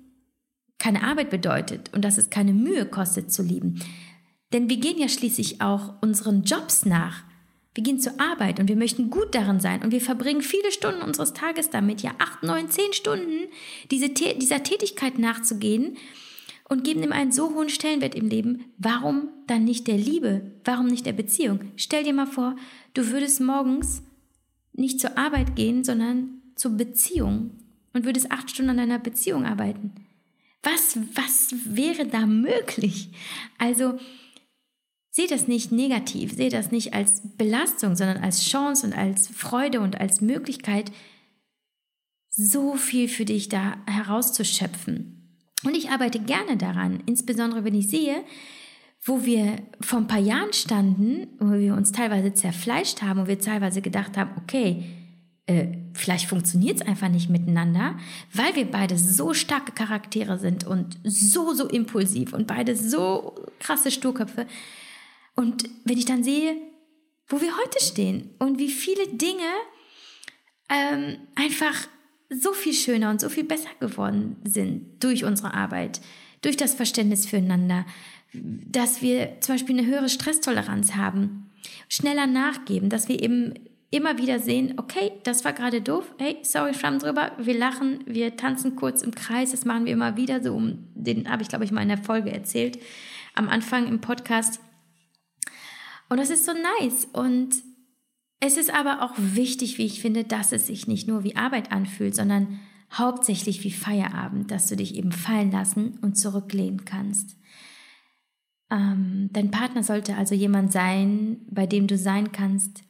keine Arbeit bedeutet und dass es keine Mühe kostet zu lieben. Denn wir gehen ja schließlich auch unseren Jobs nach. Wir gehen zur Arbeit und wir möchten gut darin sein und wir verbringen viele Stunden unseres Tages damit, ja acht, neun, zehn Stunden diese, dieser Tätigkeit nachzugehen und geben ihm einen so hohen Stellenwert im Leben. Warum dann nicht der Liebe? Warum nicht der Beziehung? Stell dir mal vor, du würdest morgens nicht zur Arbeit gehen, sondern zur Beziehung und würdest acht Stunden an deiner Beziehung arbeiten. Was, was wäre da möglich? Also, Sehe das nicht negativ, sehe das nicht als Belastung, sondern als Chance und als Freude und als Möglichkeit, so viel für dich da herauszuschöpfen. Und ich arbeite gerne daran, insbesondere wenn ich sehe, wo wir vor ein paar Jahren standen, wo wir uns teilweise zerfleischt haben, wo wir teilweise gedacht haben, okay, äh, vielleicht funktioniert es einfach nicht miteinander, weil wir beide so starke Charaktere sind und so, so impulsiv und beide so krasse Sturköpfe, und wenn ich dann sehe, wo wir heute stehen und wie viele Dinge ähm, einfach so viel schöner und so viel besser geworden sind durch unsere Arbeit, durch das Verständnis füreinander, dass wir zum Beispiel eine höhere Stresstoleranz haben, schneller nachgeben, dass wir eben immer wieder sehen, okay, das war gerade doof, hey, sorry, schwamm drüber, wir lachen, wir tanzen kurz im Kreis, das machen wir immer wieder, so um den habe ich glaube ich mal in der Folge erzählt, am Anfang im Podcast, und das ist so nice. Und es ist aber auch wichtig, wie ich finde, dass es sich nicht nur wie Arbeit anfühlt, sondern hauptsächlich wie Feierabend, dass du dich eben fallen lassen und zurücklehnen kannst. Ähm, dein Partner sollte also jemand sein, bei dem du sein kannst,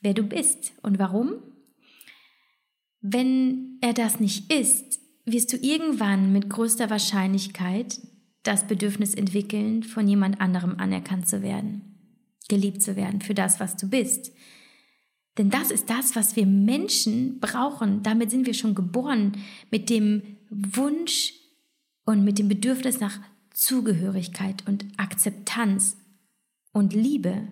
wer du bist. Und warum? Wenn er das nicht ist, wirst du irgendwann mit größter Wahrscheinlichkeit das Bedürfnis entwickeln, von jemand anderem anerkannt zu werden geliebt zu werden für das, was du bist. Denn das ist das, was wir Menschen brauchen. Damit sind wir schon geboren mit dem Wunsch und mit dem Bedürfnis nach Zugehörigkeit und Akzeptanz und Liebe.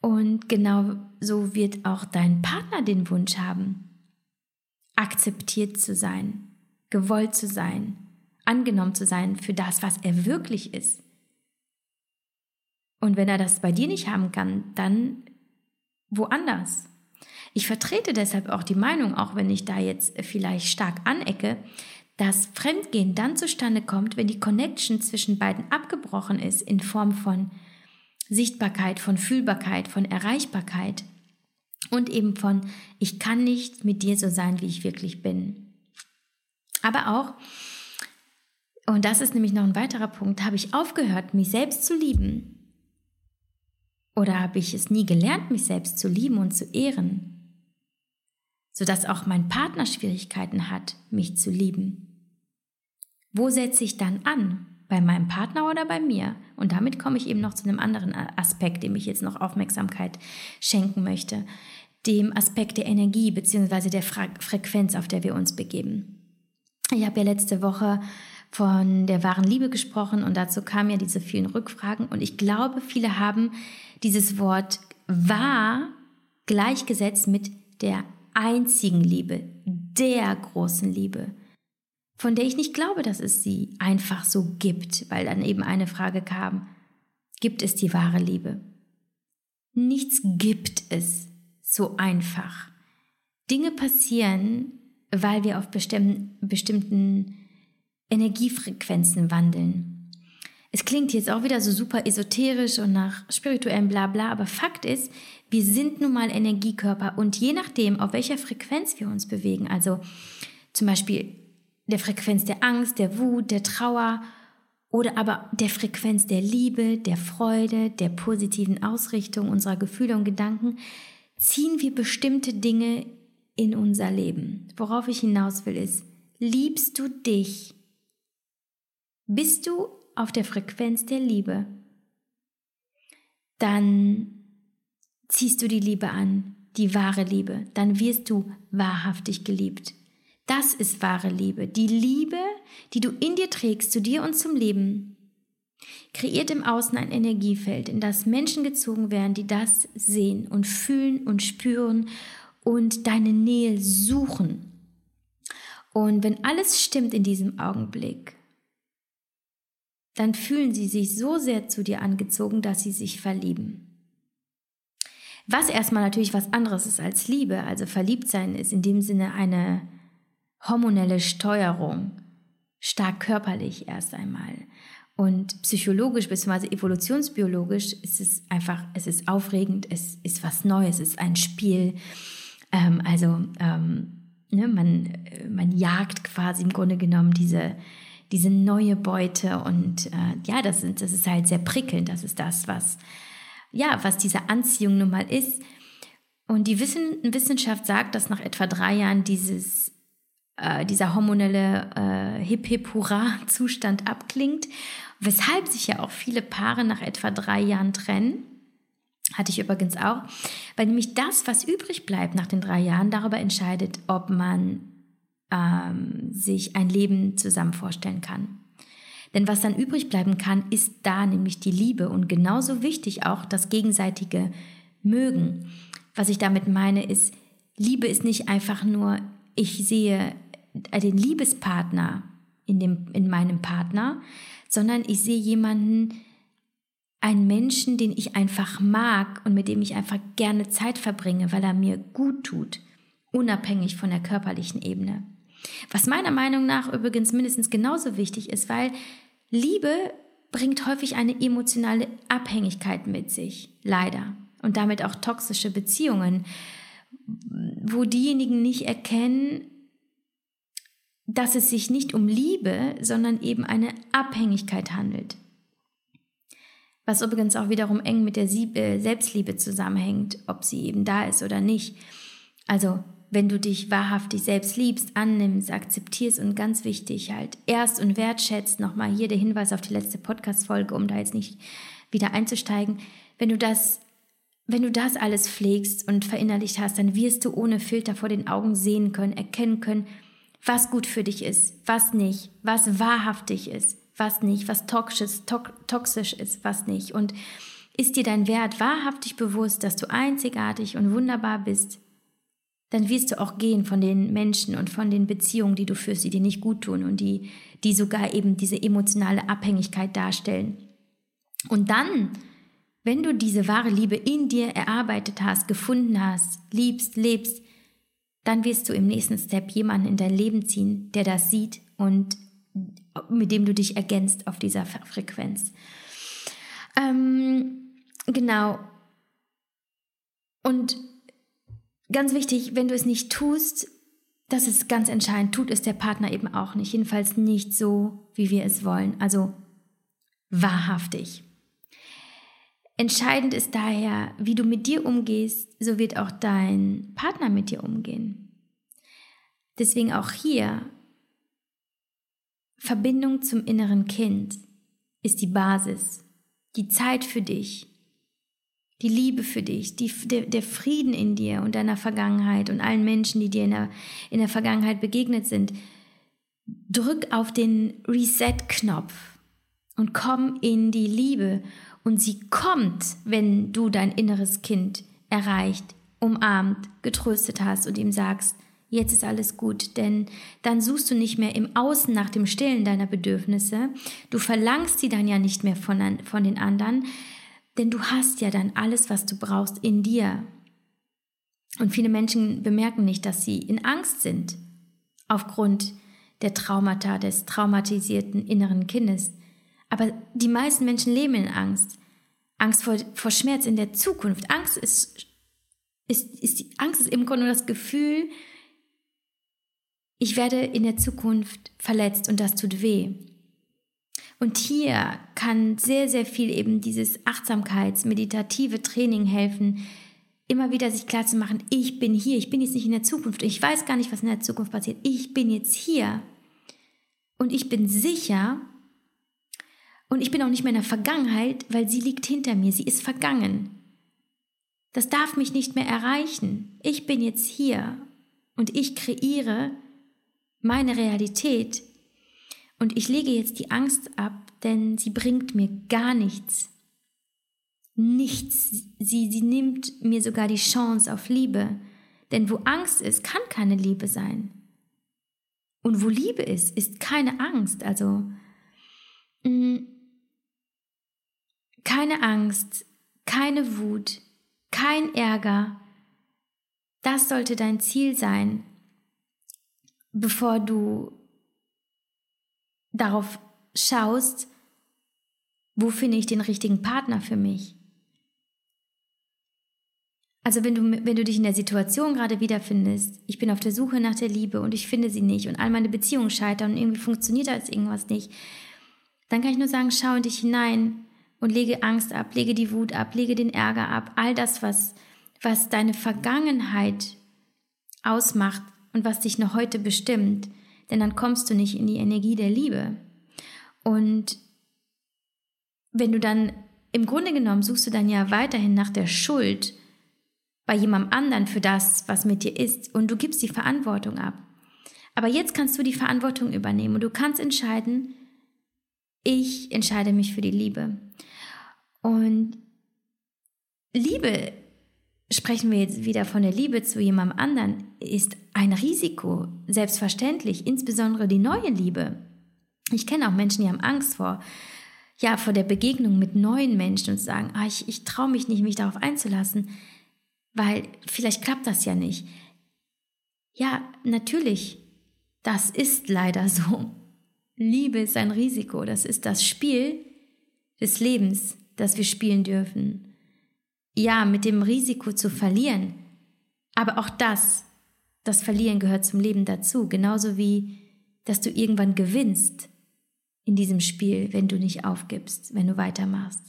Und genau so wird auch dein Partner den Wunsch haben, akzeptiert zu sein, gewollt zu sein, angenommen zu sein für das, was er wirklich ist. Und wenn er das bei dir nicht haben kann, dann woanders. Ich vertrete deshalb auch die Meinung, auch wenn ich da jetzt vielleicht stark anecke, dass Fremdgehen dann zustande kommt, wenn die Connection zwischen beiden abgebrochen ist in Form von Sichtbarkeit, von Fühlbarkeit, von Erreichbarkeit und eben von ich kann nicht mit dir so sein, wie ich wirklich bin. Aber auch, und das ist nämlich noch ein weiterer Punkt, habe ich aufgehört, mich selbst zu lieben, oder habe ich es nie gelernt, mich selbst zu lieben und zu ehren, sodass auch mein Partner Schwierigkeiten hat, mich zu lieben? Wo setze ich dann an? Bei meinem Partner oder bei mir? Und damit komme ich eben noch zu einem anderen Aspekt, dem ich jetzt noch Aufmerksamkeit schenken möchte. Dem Aspekt der Energie bzw. der Frequenz, auf der wir uns begeben. Ich habe ja letzte Woche von der wahren Liebe gesprochen und dazu kamen ja diese vielen Rückfragen und ich glaube, viele haben dieses Wort wahr gleichgesetzt mit der einzigen Liebe, der großen Liebe, von der ich nicht glaube, dass es sie einfach so gibt, weil dann eben eine Frage kam, gibt es die wahre Liebe? Nichts gibt es so einfach. Dinge passieren, weil wir auf bestimmten, bestimmten Energiefrequenzen wandeln. Es klingt jetzt auch wieder so super esoterisch und nach spirituellem Blabla, aber Fakt ist, wir sind nun mal Energiekörper und je nachdem, auf welcher Frequenz wir uns bewegen, also zum Beispiel der Frequenz der Angst, der Wut, der Trauer oder aber der Frequenz der Liebe, der Freude, der positiven Ausrichtung unserer Gefühle und Gedanken, ziehen wir bestimmte Dinge in unser Leben. Worauf ich hinaus will, ist, liebst du dich? Bist du auf der Frequenz der Liebe? Dann ziehst du die Liebe an, die wahre Liebe. Dann wirst du wahrhaftig geliebt. Das ist wahre Liebe. Die Liebe, die du in dir trägst, zu dir und zum Leben, kreiert im Außen ein Energiefeld, in das Menschen gezogen werden, die das sehen und fühlen und spüren und deine Nähe suchen. Und wenn alles stimmt in diesem Augenblick, dann fühlen sie sich so sehr zu dir angezogen, dass sie sich verlieben. Was erstmal natürlich was anderes ist als Liebe, also verliebt sein ist in dem Sinne eine hormonelle Steuerung, stark körperlich erst einmal. Und psychologisch bzw. evolutionsbiologisch ist es einfach, es ist aufregend, es ist was Neues, es ist ein Spiel. Ähm, also ähm, ne, man, man jagt quasi im Grunde genommen diese, diese neue Beute und äh, ja, das, sind, das ist halt sehr prickelnd, das ist das, was, ja, was diese Anziehung nun mal ist. Und die Wissen, Wissenschaft sagt, dass nach etwa drei Jahren dieses äh, dieser hormonelle äh, Hip-Hip-Hurra-Zustand abklingt, weshalb sich ja auch viele Paare nach etwa drei Jahren trennen. Hatte ich übrigens auch, weil nämlich das, was übrig bleibt nach den drei Jahren, darüber entscheidet, ob man ähm, sich ein Leben zusammen vorstellen kann. Denn was dann übrig bleiben kann, ist da nämlich die Liebe und genauso wichtig auch das gegenseitige Mögen. Was ich damit meine, ist, Liebe ist nicht einfach nur, ich sehe den Liebespartner in, dem, in meinem Partner, sondern ich sehe jemanden, einen Menschen, den ich einfach mag und mit dem ich einfach gerne Zeit verbringe, weil er mir gut tut, unabhängig von der körperlichen Ebene. Was meiner Meinung nach übrigens mindestens genauso wichtig ist, weil Liebe bringt häufig eine emotionale Abhängigkeit mit sich, leider. Und damit auch toxische Beziehungen, wo diejenigen nicht erkennen, dass es sich nicht um Liebe, sondern eben eine Abhängigkeit handelt. Was übrigens auch wiederum eng mit der äh, Selbstliebe zusammenhängt, ob sie eben da ist oder nicht. Also, wenn du dich wahrhaftig selbst liebst, annimmst, akzeptierst und ganz wichtig halt erst und wertschätzt, nochmal hier der Hinweis auf die letzte Podcast-Folge, um da jetzt nicht wieder einzusteigen. Wenn du das wenn du das alles pflegst und verinnerlicht hast, dann wirst du ohne Filter vor den Augen sehen können, erkennen können, was gut für dich ist, was nicht, was wahrhaftig ist, was nicht, was toxisch, toxisch ist, was nicht. Und ist dir dein Wert wahrhaftig bewusst, dass du einzigartig und wunderbar bist, dann wirst du auch gehen von den Menschen und von den Beziehungen, die du führst, die dir nicht gut tun und die, die sogar eben diese emotionale Abhängigkeit darstellen. Und dann, wenn du diese wahre Liebe in dir erarbeitet hast, gefunden hast, liebst, lebst, dann wirst du im nächsten Step jemanden in dein Leben ziehen, der das sieht und mit dem du dich ergänzt auf dieser Frequenz. Ähm, genau. Und ganz wichtig, wenn du es nicht tust, das ist ganz entscheidend, tut es der Partner eben auch nicht. Jedenfalls nicht so, wie wir es wollen. Also wahrhaftig. Entscheidend ist daher, wie du mit dir umgehst, so wird auch dein Partner mit dir umgehen. Deswegen auch hier, Verbindung zum inneren Kind ist die Basis, die Zeit für dich, die Liebe für dich, die, der, der, Frieden in dir und deiner Vergangenheit und allen Menschen, die dir in der, in der Vergangenheit begegnet sind. Drück auf den Reset-Knopf und komm in die Liebe und sie kommt, wenn du dein inneres Kind erreicht, umarmt, getröstet hast und ihm sagst, jetzt ist alles gut, denn dann suchst du nicht mehr im Außen nach dem Stillen deiner Bedürfnisse, du verlangst sie dann ja nicht mehr von, von den anderen, denn du hast ja dann alles, was du brauchst in dir. Und viele Menschen bemerken nicht, dass sie in Angst sind aufgrund der Traumata des traumatisierten inneren Kindes. Aber die meisten Menschen leben in Angst. Angst vor, vor Schmerz in der Zukunft. Angst ist, ist, ist Angst ist im Grunde nur das Gefühl, ich werde in der Zukunft verletzt und das tut weh. Und hier kann sehr, sehr viel eben dieses Achtsamkeits-, meditative Training helfen, immer wieder sich klar zu machen, ich bin hier, ich bin jetzt nicht in der Zukunft, ich weiß gar nicht, was in der Zukunft passiert, ich bin jetzt hier und ich bin sicher, und ich bin auch nicht mehr in der Vergangenheit, weil sie liegt hinter mir, sie ist vergangen. Das darf mich nicht mehr erreichen. Ich bin jetzt hier und ich kreiere meine Realität und ich lege jetzt die Angst ab, denn sie bringt mir gar nichts. Nichts. Sie, sie nimmt mir sogar die Chance auf Liebe, Denn wo Angst ist, kann keine Liebe sein. Und wo Liebe ist, ist keine Angst. Also mh, mm, keine Angst, keine Wut, kein Ärger. Das sollte dein Ziel sein, bevor du darauf schaust, wo finde ich den richtigen Partner für mich. Also wenn du, wenn du dich in der Situation gerade wiederfindest, ich bin auf der Suche nach der Liebe und ich finde sie nicht und all meine Beziehungen scheitern und irgendwie funktioniert da jetzt irgendwas nicht, dann kann ich nur sagen, schau in dich hinein und lege Angst ab, lege die Wut ab, lege den Ärger ab, all das, was, was deine Vergangenheit ausmacht und was dich noch heute bestimmt, denn dann kommst du nicht in die Energie der Liebe. Und wenn du dann, im Grunde genommen, suchst du dann ja weiterhin nach der Schuld, bei jemandem anderen für das, was mit dir ist und du gibst die Verantwortung ab. Aber jetzt kannst du die Verantwortung übernehmen und du kannst entscheiden, ich entscheide mich für die Liebe. Und Liebe, sprechen wir jetzt wieder von der Liebe zu jemandem anderen, ist ein Risiko, selbstverständlich, insbesondere die neue Liebe. Ich kenne auch Menschen, die haben Angst vor, ja, vor der Begegnung mit neuen Menschen und sagen, ah, ich, ich traue mich nicht, mich darauf einzulassen weil vielleicht klappt das ja nicht. Ja, natürlich, das ist leider so. Liebe ist ein Risiko, das ist das Spiel des Lebens, das wir spielen dürfen. Ja, mit dem Risiko zu verlieren, aber auch das, das Verlieren gehört zum Leben dazu, genauso wie, dass du irgendwann gewinnst in diesem Spiel, wenn du nicht aufgibst, wenn du weitermachst.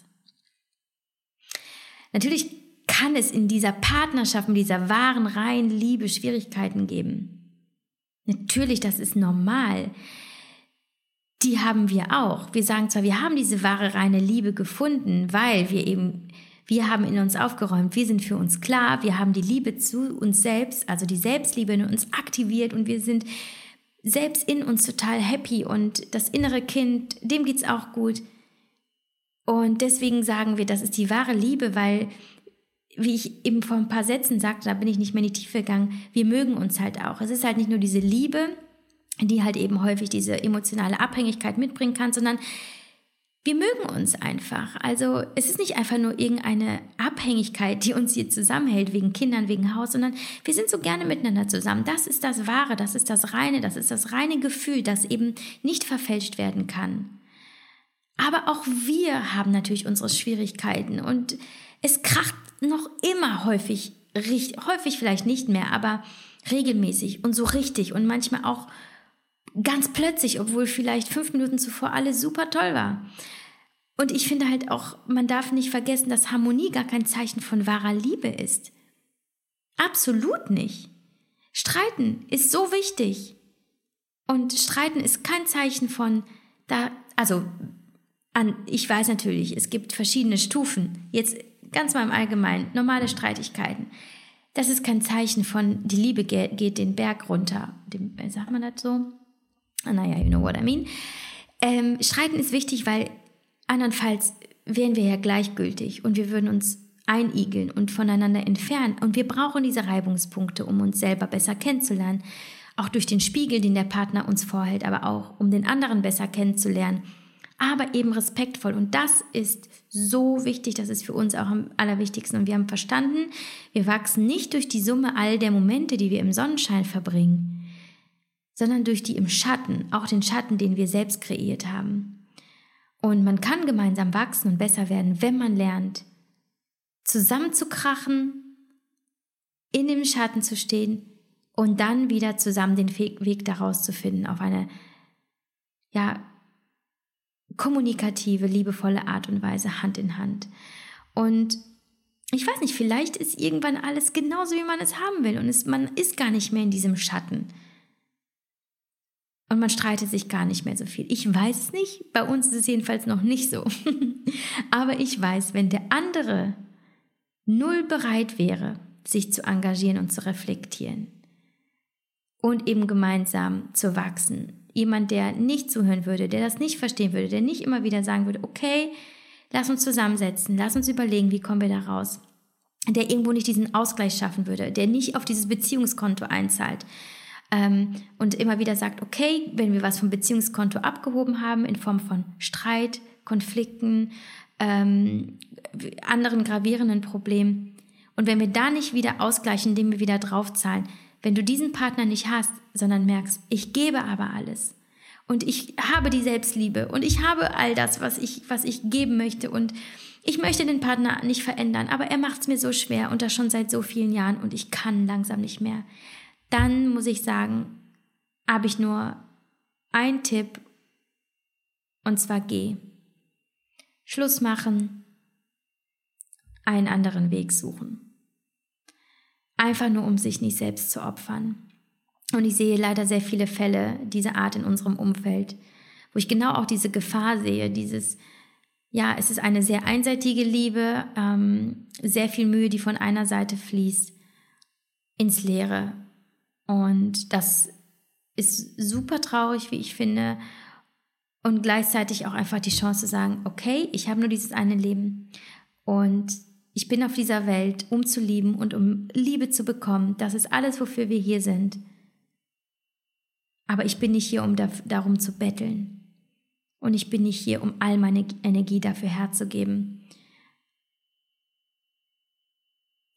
Natürlich kann es in dieser Partnerschaft, in dieser wahren, reinen Liebe Schwierigkeiten geben. Natürlich, das ist normal. Die haben wir auch. Wir sagen zwar, wir haben diese wahre, reine Liebe gefunden, weil wir eben, wir haben in uns aufgeräumt, wir sind für uns klar, wir haben die Liebe zu uns selbst, also die Selbstliebe in uns aktiviert und wir sind selbst in uns total happy und das innere Kind, dem geht es auch gut. Und deswegen sagen wir, das ist die wahre Liebe, weil wie ich eben vor ein paar Sätzen sagte, da bin ich nicht mehr in die Tiefe gegangen, wir mögen uns halt auch. Es ist halt nicht nur diese Liebe, die halt eben häufig diese emotionale Abhängigkeit mitbringen kann, sondern wir mögen uns einfach. Also es ist nicht einfach nur irgendeine Abhängigkeit, die uns hier zusammenhält, wegen Kindern, wegen Haus, sondern wir sind so gerne miteinander zusammen. Das ist das Wahre, das ist das Reine, das ist das reine Gefühl, das eben nicht verfälscht werden kann. Aber auch wir haben natürlich unsere Schwierigkeiten und es kracht noch immer häufig, häufig vielleicht nicht mehr, aber regelmäßig und so richtig und manchmal auch ganz plötzlich, obwohl vielleicht fünf Minuten zuvor alles super toll war. Und ich finde halt auch, man darf nicht vergessen, dass Harmonie gar kein Zeichen von wahrer Liebe ist. Absolut nicht. Streiten ist so wichtig. Und Streiten ist kein Zeichen von, da, also, an, ich weiß natürlich, es gibt verschiedene Stufen. Jetzt ganz mal im Allgemeinen, normale Streitigkeiten. Das ist kein Zeichen von, die Liebe geht den Berg runter. Dem, sagt man das so? Naja, you know what I mean. Ähm, Streiten ist wichtig, weil andernfalls wären wir ja gleichgültig und wir würden uns einigeln und voneinander entfernen. Und wir brauchen diese Reibungspunkte, um uns selber besser kennenzulernen. Auch durch den Spiegel, den der Partner uns vorhält, aber auch um den anderen besser kennenzulernen aber eben respektvoll. Und das ist so wichtig, das ist für uns auch am allerwichtigsten. Und wir haben verstanden, wir wachsen nicht durch die Summe all der Momente, die wir im Sonnenschein verbringen, sondern durch die im Schatten, auch den Schatten, den wir selbst kreiert haben. Und man kann gemeinsam wachsen und besser werden, wenn man lernt, zusammenzukrachen, in dem Schatten zu stehen und dann wieder zusammen den Weg daraus zu finden auf eine ja kommunikative, liebevolle Art und Weise Hand in Hand. Und ich weiß nicht, vielleicht ist irgendwann alles genauso, wie man es haben will und es, man ist gar nicht mehr in diesem Schatten. Und man streitet sich gar nicht mehr so viel. Ich weiß es nicht, bei uns ist es jedenfalls noch nicht so. Aber ich weiß, wenn der andere null bereit wäre, sich zu engagieren und zu reflektieren und eben gemeinsam zu wachsen, jemand, der nicht zuhören würde, der das nicht verstehen würde, der nicht immer wieder sagen würde, okay, lass uns zusammensetzen, lass uns überlegen, wie kommen wir da raus. der irgendwo nicht diesen Ausgleich schaffen würde, der nicht auf dieses Beziehungskonto einzahlt ähm, und immer wieder sagt, okay, wenn wir was vom Beziehungskonto abgehoben haben in Form von Streit, Konflikten, ähm, anderen gravierenden Problemen und wenn wir da nicht wieder ausgleichen, indem wir wieder draufzahlen, wenn du diesen Partner nicht hast, sondern merkst, ich gebe aber alles und ich habe die Selbstliebe und ich habe all das, was ich, was ich geben möchte und ich möchte den Partner nicht verändern, aber er macht es mir so schwer und das schon seit so vielen Jahren und ich kann langsam nicht mehr. Dann muss ich sagen, habe ich nur einen Tipp und zwar geh. Schluss machen, einen anderen Weg suchen. Einfach nur, um sich nicht selbst zu opfern. Und ich sehe leider sehr viele Fälle dieser Art in unserem Umfeld, wo ich genau auch diese Gefahr sehe, dieses, ja, es ist eine sehr einseitige Liebe, ähm, sehr viel Mühe, die von einer Seite fließt, ins Leere. Und das ist super traurig, wie ich finde. Und gleichzeitig auch einfach die Chance zu sagen, okay, ich habe nur dieses eine Leben. Und ich bin auf dieser Welt, um zu lieben und um Liebe zu bekommen. Das ist alles, wofür wir hier sind. Aber ich bin nicht hier, um da, darum zu betteln. Und ich bin nicht hier, um all meine Energie dafür herzugeben.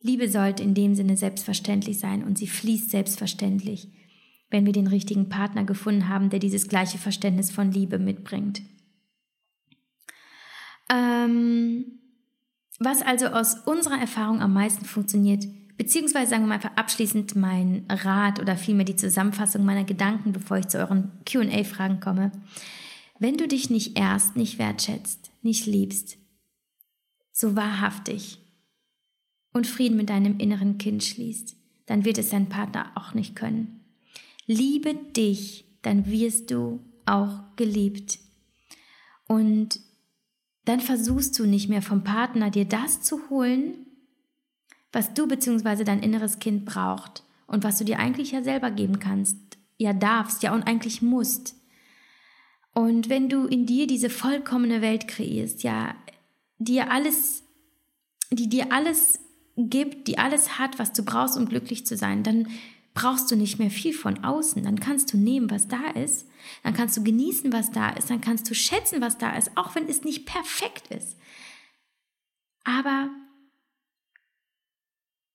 Liebe sollte in dem Sinne selbstverständlich sein und sie fließt selbstverständlich, wenn wir den richtigen Partner gefunden haben, der dieses gleiche Verständnis von Liebe mitbringt. Ähm, was also aus unserer Erfahrung am meisten funktioniert, beziehungsweise sagen wir mal einfach abschließend mein Rat oder vielmehr die Zusammenfassung meiner Gedanken, bevor ich zu euren QA-Fragen komme. Wenn du dich nicht erst nicht wertschätzt, nicht liebst, so wahrhaftig und Frieden mit deinem inneren Kind schließt, dann wird es dein Partner auch nicht können. Liebe dich, dann wirst du auch geliebt. Und dann versuchst du nicht mehr vom Partner dir das zu holen, was du bzw. dein inneres Kind braucht und was du dir eigentlich ja selber geben kannst, ja darfst, ja und eigentlich musst. Und wenn du in dir diese vollkommene Welt kreierst, ja, dir alles, die dir alles gibt, die alles hat, was du brauchst, um glücklich zu sein, dann brauchst du nicht mehr viel von außen. Dann kannst du nehmen, was da ist. Dann kannst du genießen, was da ist. Dann kannst du schätzen, was da ist, auch wenn es nicht perfekt ist. Aber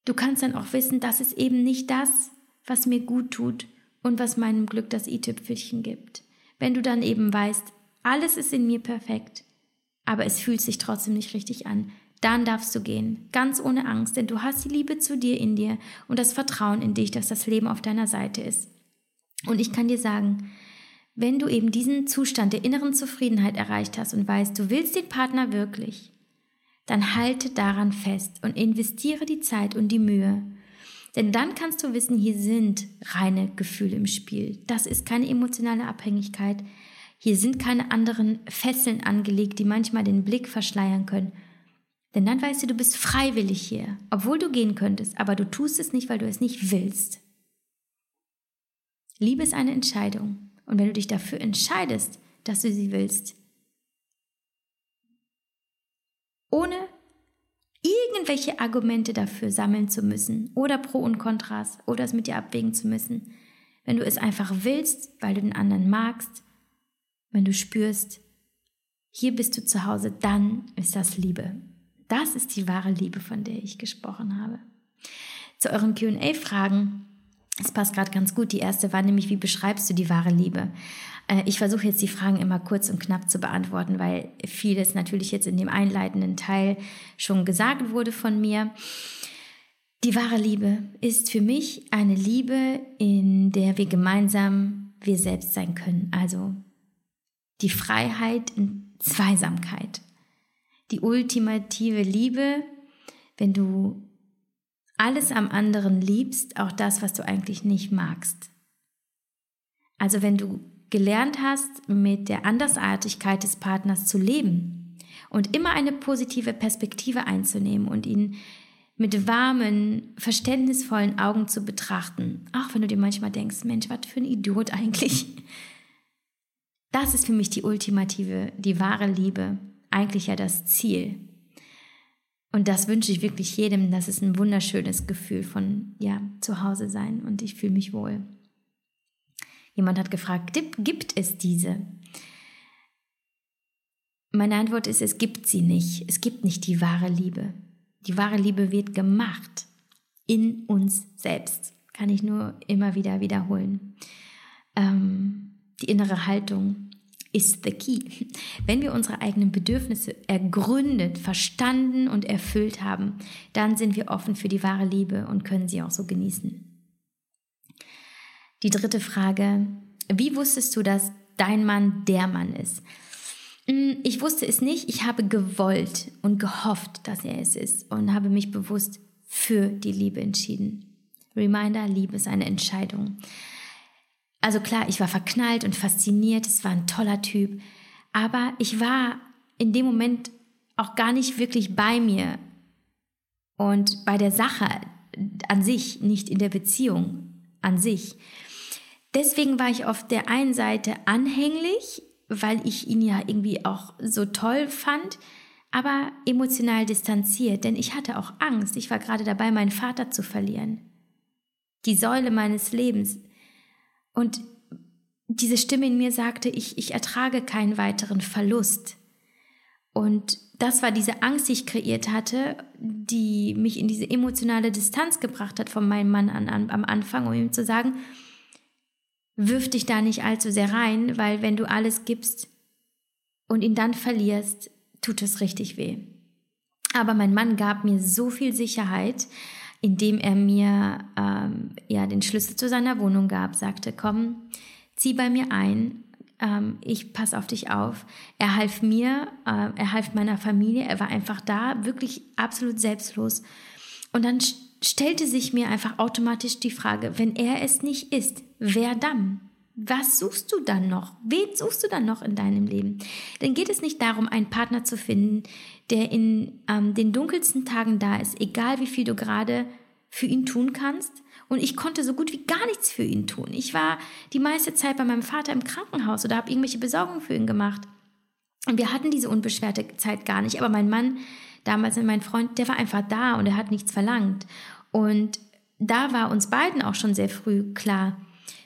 du kannst dann auch wissen, das ist eben nicht das, was mir gut tut und was meinem Glück das i-Tüpfelchen gibt. Wenn du dann eben weißt, alles ist in mir perfekt, aber es fühlt sich trotzdem nicht richtig an, dann darfst du gehen, ganz ohne Angst, denn du hast die Liebe zu dir in dir und das Vertrauen in dich, dass das Leben auf deiner Seite ist. Und ich kann dir sagen, wenn du eben diesen Zustand der inneren Zufriedenheit erreicht hast und weißt, du willst den Partner wirklich, dann halte daran fest und investiere die Zeit und die Mühe denn dann kannst du wissen, hier sind reine Gefühle im Spiel. Das ist keine emotionale Abhängigkeit. Hier sind keine anderen Fesseln angelegt, die manchmal den Blick verschleiern können. Denn dann weißt du, du bist freiwillig hier, obwohl du gehen könntest, aber du tust es nicht, weil du es nicht willst. Liebe ist eine Entscheidung. Und wenn du dich dafür entscheidest, dass du sie willst, ohne irgendwelche Argumente dafür sammeln zu müssen oder Pro und Kontras oder es mit dir abwägen zu müssen. Wenn du es einfach willst, weil du den anderen magst, wenn du spürst, hier bist du zu Hause, dann ist das Liebe. Das ist die wahre Liebe, von der ich gesprochen habe. Zu euren QA-Fragen. Es passt gerade ganz gut. Die erste war nämlich, wie beschreibst du die wahre Liebe? Äh, ich versuche jetzt die Fragen immer kurz und knapp zu beantworten, weil vieles natürlich jetzt in dem einleitenden Teil schon gesagt wurde von mir. Die wahre Liebe ist für mich eine Liebe, in der wir gemeinsam wir selbst sein können. Also die Freiheit in Zweisamkeit. Die ultimative Liebe, wenn du alles am anderen liebst, auch das, was du eigentlich nicht magst. Also wenn du gelernt hast, mit der Andersartigkeit des Partners zu leben und immer eine positive Perspektive einzunehmen und ihn mit warmen, verständnisvollen Augen zu betrachten, auch wenn du dir manchmal denkst, Mensch, was für ein Idiot eigentlich. Das ist für mich die ultimative, die wahre Liebe, eigentlich ja das Ziel. Und das wünsche ich wirklich jedem. Das ist ein wunderschönes Gefühl von, ja, zu Hause sein und ich fühle mich wohl. Jemand hat gefragt, gibt es diese? Meine Antwort ist, es gibt sie nicht. Es gibt nicht die wahre Liebe. Die wahre Liebe wird gemacht in uns selbst. Kann ich nur immer wieder wiederholen. Ähm, die innere Haltung ist the key. Wenn wir unsere eigenen Bedürfnisse ergründet, verstanden und erfüllt haben, dann sind wir offen für die wahre Liebe und können sie auch so genießen. Die dritte Frage, wie wusstest du, dass dein Mann der Mann ist? Hm, ich wusste es nicht, ich habe gewollt und gehofft, dass er es ist und habe mich bewusst für die Liebe entschieden. Reminder, Liebe ist eine Entscheidung. Also klar, ich war verknallt und fasziniert, es war ein toller Typ, aber ich war in dem Moment auch gar nicht wirklich bei mir und bei der Sache an sich, nicht in der Beziehung an sich. Deswegen war ich auf der einen Seite anhänglich, weil ich ihn ja irgendwie auch so toll fand, aber emotional distanziert, denn ich hatte auch Angst. Ich war gerade dabei, meinen Vater zu verlieren. Die Säule meines Lebens. Und diese Stimme in mir sagte, ich, ich ertrage keinen weiteren Verlust. Und das war diese Angst, die ich kreiert hatte, die mich in diese emotionale Distanz gebracht hat von meinem Mann an, an, am Anfang, um ihm zu sagen, wirf dich da nicht allzu sehr rein, weil wenn du alles gibst und ihn dann verlierst, tut es richtig weh. Aber mein Mann gab mir so viel Sicherheit, indem er mir ähm, ja den Schlüssel zu seiner Wohnung gab, sagte, komm, zieh bei mir ein, ähm, ich passe auf dich auf. Er half mir, äh, er half meiner Familie, er war einfach da, wirklich absolut selbstlos. Und dann stellte sich mir einfach automatisch die Frage, wenn er es nicht ist, wer dann? Was suchst du dann noch? Wen suchst du dann noch in deinem Leben? Dann geht es nicht darum, einen Partner zu finden, der in ähm, den dunkelsten Tagen da ist, egal wie viel du gerade für ihn tun kannst. Und ich konnte so gut wie gar nichts für ihn tun. Ich war die meiste Zeit bei meinem Vater im Krankenhaus oder habe irgendwelche Besorgungen für ihn gemacht. Und wir hatten diese unbeschwerte Zeit gar nicht. Aber mein Mann, damals mein Freund, der war einfach da und er hat nichts verlangt. Und da war uns beiden auch schon sehr früh klar,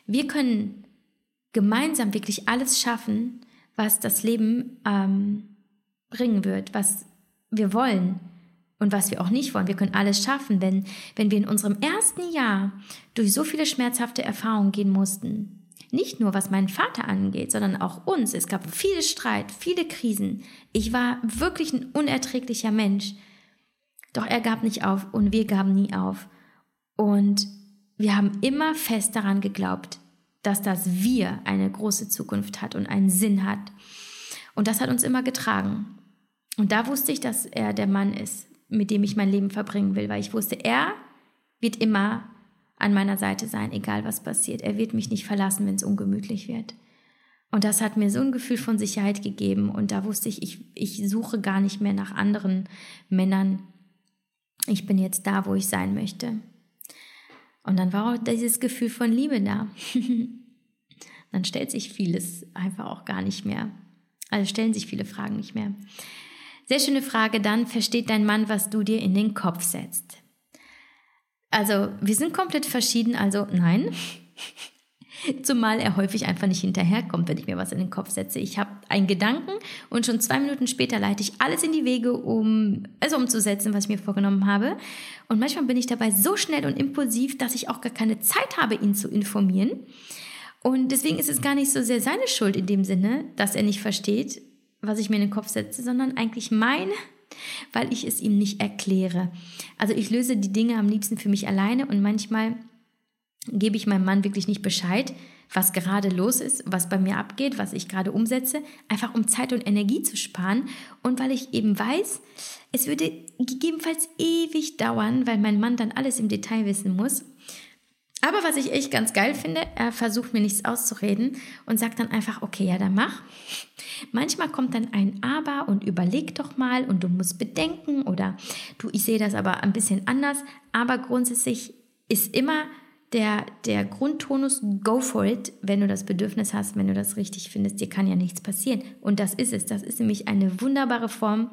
wir können gemeinsam wirklich alles schaffen, was das Leben ähm, bringen wird, was wir wollen und was wir auch nicht wollen. Wir können alles schaffen, wenn, wenn wir in unserem ersten Jahr durch so viele schmerzhafte Erfahrungen gehen mussten. Nicht nur was meinen Vater angeht, sondern auch uns. Es gab viel Streit, viele Krisen. Ich war wirklich ein unerträglicher Mensch. Doch er gab nicht auf und wir gaben nie auf. Und wir haben immer fest daran geglaubt, dass das Wir eine große Zukunft hat und einen Sinn hat. Und das hat uns immer getragen. Und da wusste ich, dass er der Mann ist, mit dem ich mein Leben verbringen will, weil ich wusste, er wird immer an meiner Seite sein, egal was passiert. Er wird mich nicht verlassen, wenn es ungemütlich wird. Und das hat mir so ein Gefühl von Sicherheit gegeben. Und da wusste ich, ich, ich suche gar nicht mehr nach anderen Männern, ich bin jetzt da, wo ich sein möchte. Und dann war auch dieses Gefühl von Liebe da. dann stellt sich vieles einfach auch gar nicht mehr. Also stellen sich viele Fragen nicht mehr. Sehr schöne Frage dann, versteht dein Mann, was du dir in den Kopf setzt? Also, wir sind komplett verschieden, also nein. Zumal er häufig einfach nicht hinterherkommt, wenn ich mir was in den Kopf setze. Ich habe einen Gedanken und schon zwei Minuten später leite ich alles in die Wege, um es umzusetzen, was ich mir vorgenommen habe. Und manchmal bin ich dabei so schnell und impulsiv, dass ich auch gar keine Zeit habe, ihn zu informieren. Und deswegen ist es gar nicht so sehr seine Schuld in dem Sinne, dass er nicht versteht, was ich mir in den Kopf setze, sondern eigentlich meine, weil ich es ihm nicht erkläre. Also ich löse die Dinge am liebsten für mich alleine und manchmal gebe ich meinem Mann wirklich nicht Bescheid, was gerade los ist, was bei mir abgeht, was ich gerade umsetze, einfach um Zeit und Energie zu sparen und weil ich eben weiß, es würde gegebenenfalls ewig dauern, weil mein Mann dann alles im Detail wissen muss. Aber was ich echt ganz geil finde, er versucht mir nichts auszureden und sagt dann einfach, okay, ja, dann mach. Manchmal kommt dann ein Aber und überleg doch mal und du musst bedenken oder du, ich sehe das aber ein bisschen anders. Aber grundsätzlich ist immer der, der Grundtonus, go for it, wenn du das Bedürfnis hast, wenn du das richtig findest. Dir kann ja nichts passieren. Und das ist es. Das ist nämlich eine wunderbare Form,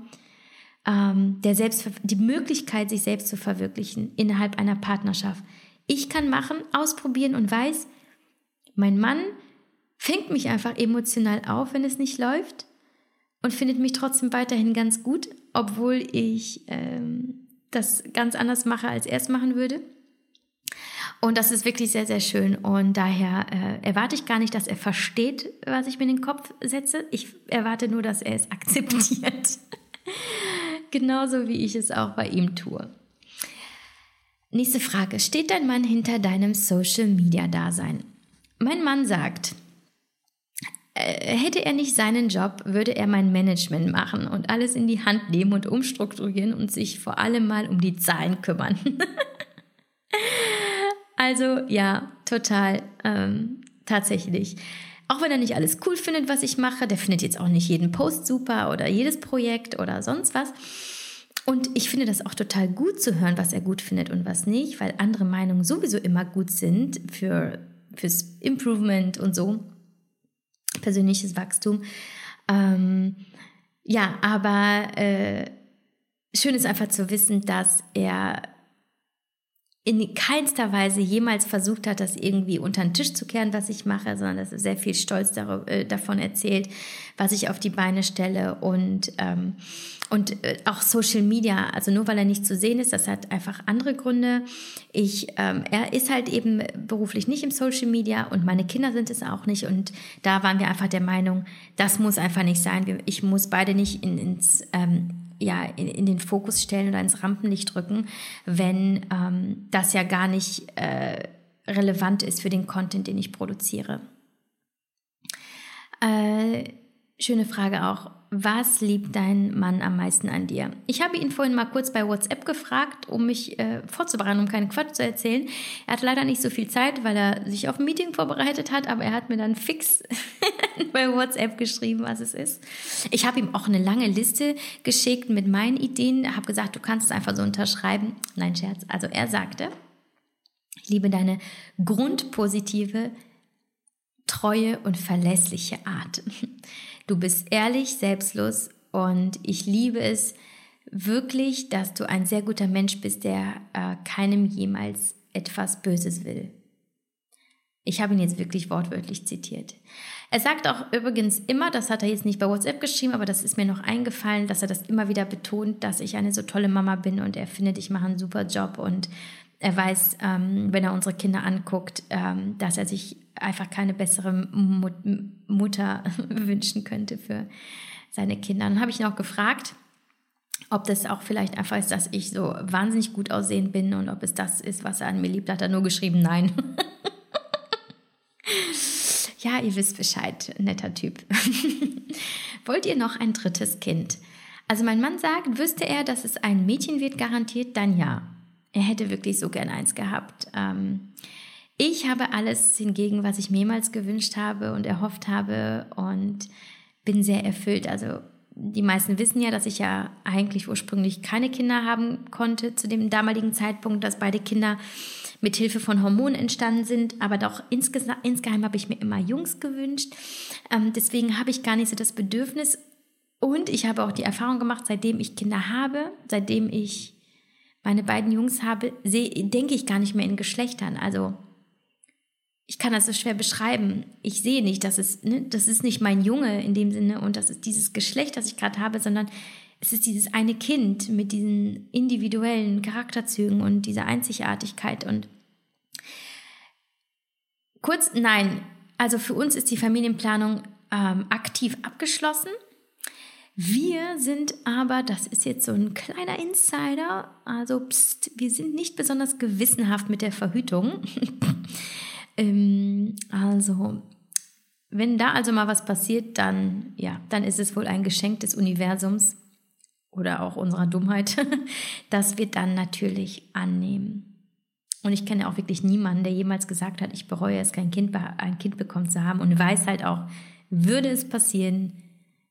ähm, der die Möglichkeit, sich selbst zu verwirklichen innerhalb einer Partnerschaft. Ich kann machen, ausprobieren und weiß, mein Mann fängt mich einfach emotional auf, wenn es nicht läuft und findet mich trotzdem weiterhin ganz gut, obwohl ich ähm, das ganz anders mache, als er es machen würde. Und das ist wirklich sehr, sehr schön. Und daher äh, erwarte ich gar nicht, dass er versteht, was ich mir in den Kopf setze. Ich erwarte nur, dass er es akzeptiert. Genauso wie ich es auch bei ihm tue. Nächste Frage. Steht dein Mann hinter deinem Social-Media-Dasein? Mein Mann sagt, äh, hätte er nicht seinen Job, würde er mein Management machen und alles in die Hand nehmen und umstrukturieren und sich vor allem mal um die Zahlen kümmern. also ja, total, ähm, tatsächlich. Auch wenn er nicht alles cool findet, was ich mache, der findet jetzt auch nicht jeden Post super oder jedes Projekt oder sonst was. Und ich finde das auch total gut zu hören, was er gut findet und was nicht, weil andere Meinungen sowieso immer gut sind für, fürs Improvement und so persönliches Wachstum. Ähm, ja, aber äh, schön ist einfach zu wissen, dass er in keinster Weise jemals versucht hat, das irgendwie unter den Tisch zu kehren, was ich mache, sondern dass er sehr viel Stolz äh, davon erzählt, was ich auf die Beine stelle und, ähm, und äh, auch Social Media. Also nur weil er nicht zu sehen ist, das hat einfach andere Gründe. Ich, ähm, er ist halt eben beruflich nicht im Social Media und meine Kinder sind es auch nicht und da waren wir einfach der Meinung, das muss einfach nicht sein. Ich muss beide nicht in, ins ähm, ja, in, in, den Fokus stellen oder ins Rampenlicht drücken, wenn ähm, das ja gar nicht äh, relevant ist für den Content, den ich produziere. Äh, schöne Frage auch was liebt dein Mann am meisten an dir? Ich habe ihn vorhin mal kurz bei WhatsApp gefragt, um mich äh, vorzubereiten, um keinen Quatsch zu erzählen. Er hat leider nicht so viel Zeit, weil er sich auf ein Meeting vorbereitet hat, aber er hat mir dann fix bei WhatsApp geschrieben, was es ist. Ich habe ihm auch eine lange Liste geschickt mit meinen Ideen, habe gesagt, du kannst es einfach so unterschreiben. Nein, Scherz. Also er sagte, ich liebe deine grundpositive, treue und verlässliche Art. Du bist ehrlich, selbstlos und ich liebe es wirklich, dass du ein sehr guter Mensch bist, der äh, keinem jemals etwas Böses will. Ich habe ihn jetzt wirklich wortwörtlich zitiert. Er sagt auch übrigens immer, das hat er jetzt nicht bei WhatsApp geschrieben, aber das ist mir noch eingefallen, dass er das immer wieder betont, dass ich eine so tolle Mama bin und er findet, ich mache einen super Job und er weiß, ähm, wenn er unsere Kinder anguckt, ähm, dass er sich einfach keine bessere Mut Mutter wünschen könnte für seine Kinder. Dann habe ich ihn auch gefragt, ob das auch vielleicht einfach ist, dass ich so wahnsinnig gut aussehend bin und ob es das ist, was er an mir liebt. Hat er nur geschrieben, nein. ja, ihr wisst Bescheid, netter Typ. Wollt ihr noch ein drittes Kind? Also mein Mann sagt, wüsste er, dass es ein Mädchen wird, garantiert, dann ja. Er hätte wirklich so gern eins gehabt. Ähm, ich habe alles hingegen, was ich mehrmals gewünscht habe und erhofft habe und bin sehr erfüllt. Also die meisten wissen ja, dass ich ja eigentlich ursprünglich keine Kinder haben konnte zu dem damaligen Zeitpunkt, dass beide Kinder mit Hilfe von Hormonen entstanden sind. Aber doch insgeheim habe ich mir immer Jungs gewünscht. Ähm, deswegen habe ich gar nicht so das Bedürfnis. Und ich habe auch die Erfahrung gemacht, seitdem ich Kinder habe, seitdem ich meine beiden Jungs habe, denke ich gar nicht mehr in Geschlechtern. Also ich kann das so schwer beschreiben. Ich sehe nicht, dass es, ne, das ist nicht mein Junge in dem Sinne und das ist dieses Geschlecht, das ich gerade habe, sondern es ist dieses eine Kind mit diesen individuellen Charakterzügen und dieser Einzigartigkeit und kurz, nein, also für uns ist die Familienplanung ähm, aktiv abgeschlossen. Wir sind aber, das ist jetzt so ein kleiner Insider, also pst, wir sind nicht besonders gewissenhaft mit der Verhütung. Ähm, also, wenn da also mal was passiert, dann, ja, dann ist es wohl ein Geschenk des Universums oder auch unserer Dummheit, das wir dann natürlich annehmen. Und ich kenne auch wirklich niemanden, der jemals gesagt hat, ich bereue es, kein Kind, ein Kind bekommen zu haben und weiß halt auch, würde es passieren,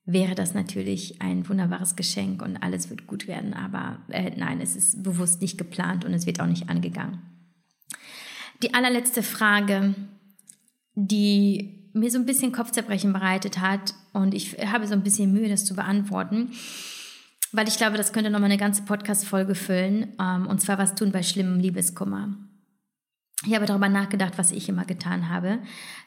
wäre das natürlich ein wunderbares Geschenk und alles wird gut werden. Aber äh, nein, es ist bewusst nicht geplant und es wird auch nicht angegangen. Die allerletzte Frage, die mir so ein bisschen Kopfzerbrechen bereitet hat und ich habe so ein bisschen Mühe, das zu beantworten. weil ich glaube, das könnte nochmal eine ganze Podcast-Folge füllen. Ähm, und zwar, was tun bei schlimmem Liebeskummer. Ich habe darüber nachgedacht, was ich immer getan habe.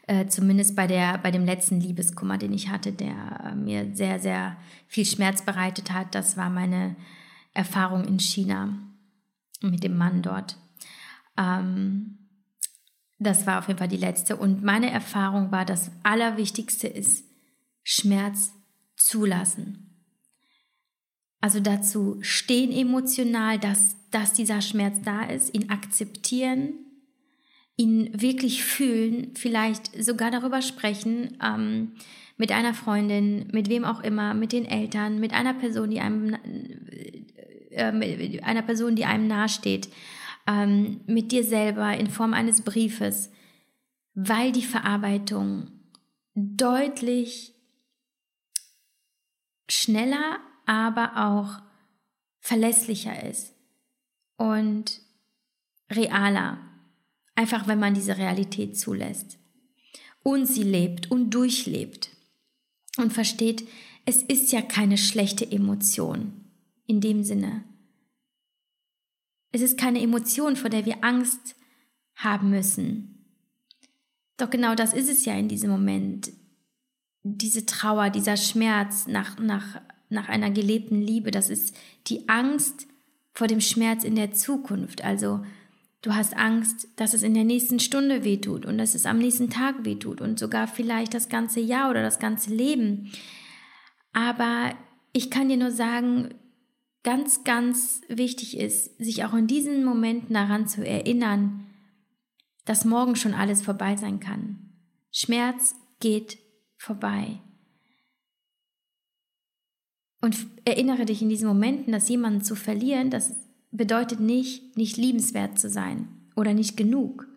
Äh, zumindest bei, der, bei dem letzten Liebeskummer, den ich hatte, der äh, mir sehr, sehr viel Schmerz bereitet hat. Das war meine Erfahrung in China mit dem Mann dort. Ähm, das war auf jeden Fall die letzte. Und meine Erfahrung war, das Allerwichtigste ist, Schmerz zulassen. Also dazu stehen emotional, dass, dass dieser Schmerz da ist, ihn akzeptieren, ihn wirklich fühlen, vielleicht sogar darüber sprechen, ähm, mit einer Freundin, mit wem auch immer, mit den Eltern, mit einer Person, die einem, äh, mit einer Person, die einem nahesteht, ähm, mit dir selber in Form eines Briefes, weil die Verarbeitung deutlich schneller, aber auch verlässlicher ist und realer. Einfach wenn man diese Realität zulässt und sie lebt und durchlebt und versteht, es ist ja keine schlechte Emotion in dem Sinne. Es ist keine Emotion, vor der wir Angst haben müssen. Doch genau das ist es ja in diesem Moment. Diese Trauer, dieser Schmerz nach, nach, nach einer gelebten Liebe, das ist die Angst vor dem Schmerz in der Zukunft. Also Du hast Angst, dass es in der nächsten Stunde wehtut und dass es am nächsten Tag wehtut und sogar vielleicht das ganze Jahr oder das ganze Leben. Aber ich kann dir nur sagen, ganz, ganz wichtig ist, sich auch in diesen Momenten daran zu erinnern, dass morgen schon alles vorbei sein kann. Schmerz geht vorbei. Und erinnere dich in diesen Momenten, dass jemanden zu verlieren, das bedeutet nicht, nicht liebenswert zu sein oder nicht genug.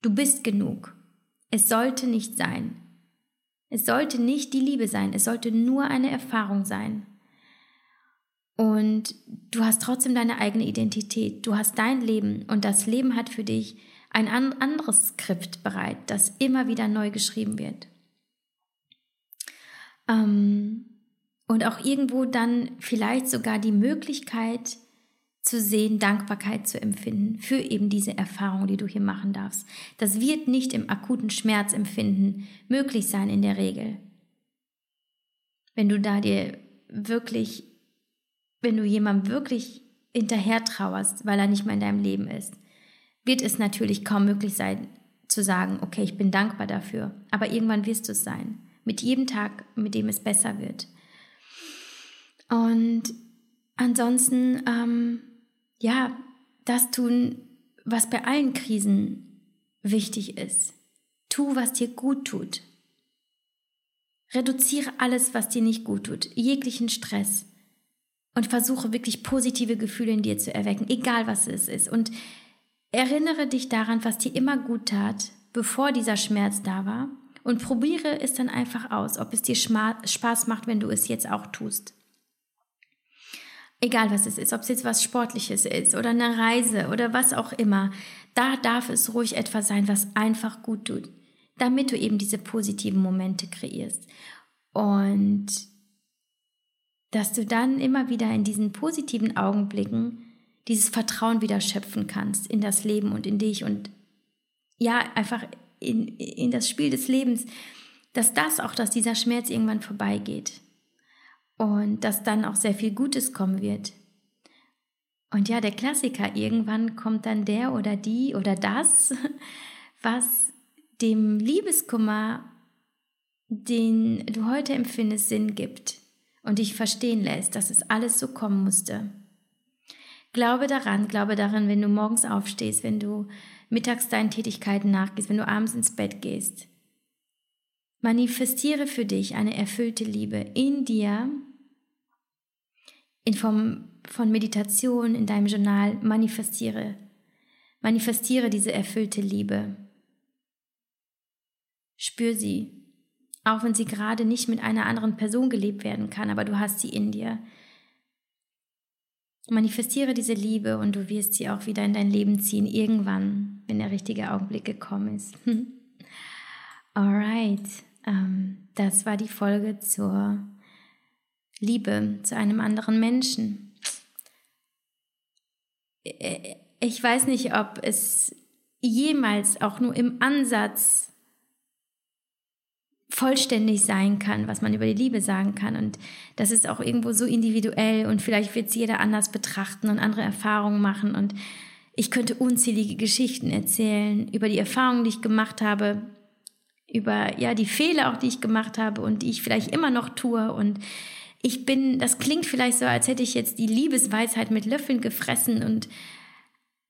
Du bist genug. Es sollte nicht sein. Es sollte nicht die Liebe sein, es sollte nur eine Erfahrung sein. Und du hast trotzdem deine eigene Identität, du hast dein Leben und das Leben hat für dich ein anderes Skript bereit, das immer wieder neu geschrieben wird. Ähm, und auch irgendwo dann vielleicht sogar die Möglichkeit, zu sehen, Dankbarkeit zu empfinden für eben diese Erfahrung, die du hier machen darfst. Das wird nicht im akuten Schmerzempfinden möglich sein in der Regel. Wenn du da dir wirklich, wenn du jemandem wirklich hinterher trauerst, weil er nicht mehr in deinem Leben ist, wird es natürlich kaum möglich sein zu sagen, okay, ich bin dankbar dafür. Aber irgendwann wirst du es sein. Mit jedem Tag, mit dem es besser wird. Und ansonsten ähm, ja, das tun, was bei allen Krisen wichtig ist. Tu, was dir gut tut. Reduziere alles, was dir nicht gut tut, jeglichen Stress und versuche wirklich positive Gefühle in dir zu erwecken, egal was es ist. Und erinnere dich daran, was dir immer gut tat, bevor dieser Schmerz da war und probiere es dann einfach aus, ob es dir Spaß macht, wenn du es jetzt auch tust. Egal was es ist, ob es jetzt was Sportliches ist oder eine Reise oder was auch immer, da darf es ruhig etwas sein, was einfach gut tut, damit du eben diese positiven Momente kreierst. Und dass du dann immer wieder in diesen positiven Augenblicken dieses Vertrauen wieder schöpfen kannst in das Leben und in dich und ja, einfach in, in das Spiel des Lebens, dass das auch, dass dieser Schmerz irgendwann vorbeigeht und dass dann auch sehr viel Gutes kommen wird. Und ja, der Klassiker, irgendwann kommt dann der oder die oder das, was dem Liebeskummer, den du heute empfindest, Sinn gibt und dich verstehen lässt, dass es alles so kommen musste. Glaube daran, glaube daran, wenn du morgens aufstehst, wenn du mittags deinen Tätigkeiten nachgehst, wenn du abends ins Bett gehst. Manifestiere für dich eine erfüllte Liebe in dir, in Form von Meditation in deinem Journal manifestiere. Manifestiere diese erfüllte Liebe. Spür sie, auch wenn sie gerade nicht mit einer anderen Person gelebt werden kann, aber du hast sie in dir. Manifestiere diese Liebe und du wirst sie auch wieder in dein Leben ziehen, irgendwann, wenn der richtige Augenblick gekommen ist. Alright, ähm, das war die Folge zur Liebe zu einem anderen Menschen. Ich weiß nicht, ob es jemals auch nur im Ansatz vollständig sein kann, was man über die Liebe sagen kann. Und das ist auch irgendwo so individuell und vielleicht wird es jeder anders betrachten und andere Erfahrungen machen. Und ich könnte unzählige Geschichten erzählen über die Erfahrungen, die ich gemacht habe, über ja die Fehler auch, die ich gemacht habe und die ich vielleicht immer noch tue. Und ich bin, das klingt vielleicht so, als hätte ich jetzt die Liebesweisheit mit Löffeln gefressen und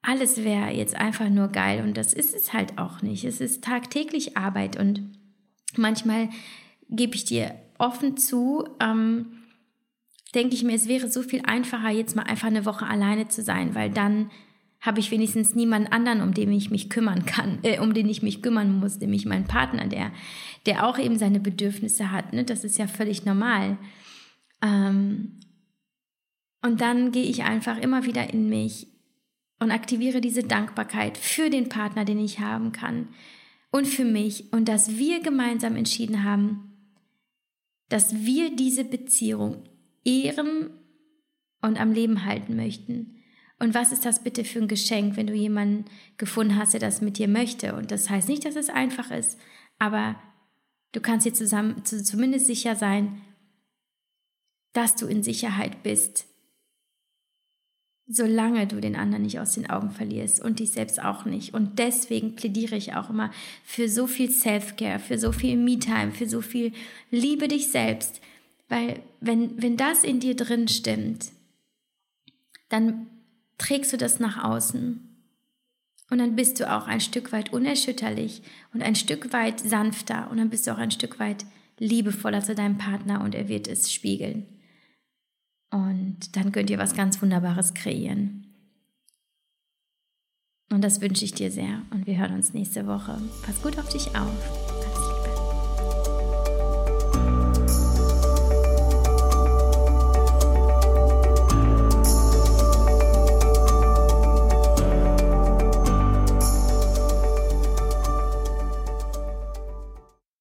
alles wäre jetzt einfach nur geil. Und das ist es halt auch nicht. Es ist tagtäglich Arbeit und manchmal gebe ich dir offen zu, ähm, denke ich mir, es wäre so viel einfacher, jetzt mal einfach eine Woche alleine zu sein, weil dann habe ich wenigstens niemanden anderen, um den ich mich kümmern kann, äh, um den ich mich kümmern muss, nämlich meinen Partner, der, der auch eben seine Bedürfnisse hat. Ne? Das ist ja völlig normal. Ähm, und dann gehe ich einfach immer wieder in mich und aktiviere diese Dankbarkeit für den Partner, den ich haben kann und für mich und dass wir gemeinsam entschieden haben, dass wir diese Beziehung ehren und am Leben halten möchten. Und was ist das bitte für ein Geschenk, wenn du jemanden gefunden hast, der das mit dir möchte? Und das heißt nicht, dass es einfach ist, aber du kannst dir zusammen, zumindest sicher sein, dass du in Sicherheit bist, solange du den anderen nicht aus den Augen verlierst und dich selbst auch nicht. Und deswegen plädiere ich auch immer für so viel Self-Care, für so viel Me-Time, für so viel Liebe dich selbst. Weil wenn, wenn das in dir drin stimmt, dann trägst du das nach außen. Und dann bist du auch ein Stück weit unerschütterlich und ein Stück weit sanfter und dann bist du auch ein Stück weit liebevoller zu deinem Partner und er wird es spiegeln. Und dann könnt ihr was ganz Wunderbares kreieren. Und das wünsche ich dir sehr. Und wir hören uns nächste Woche. Pass gut auf dich auf.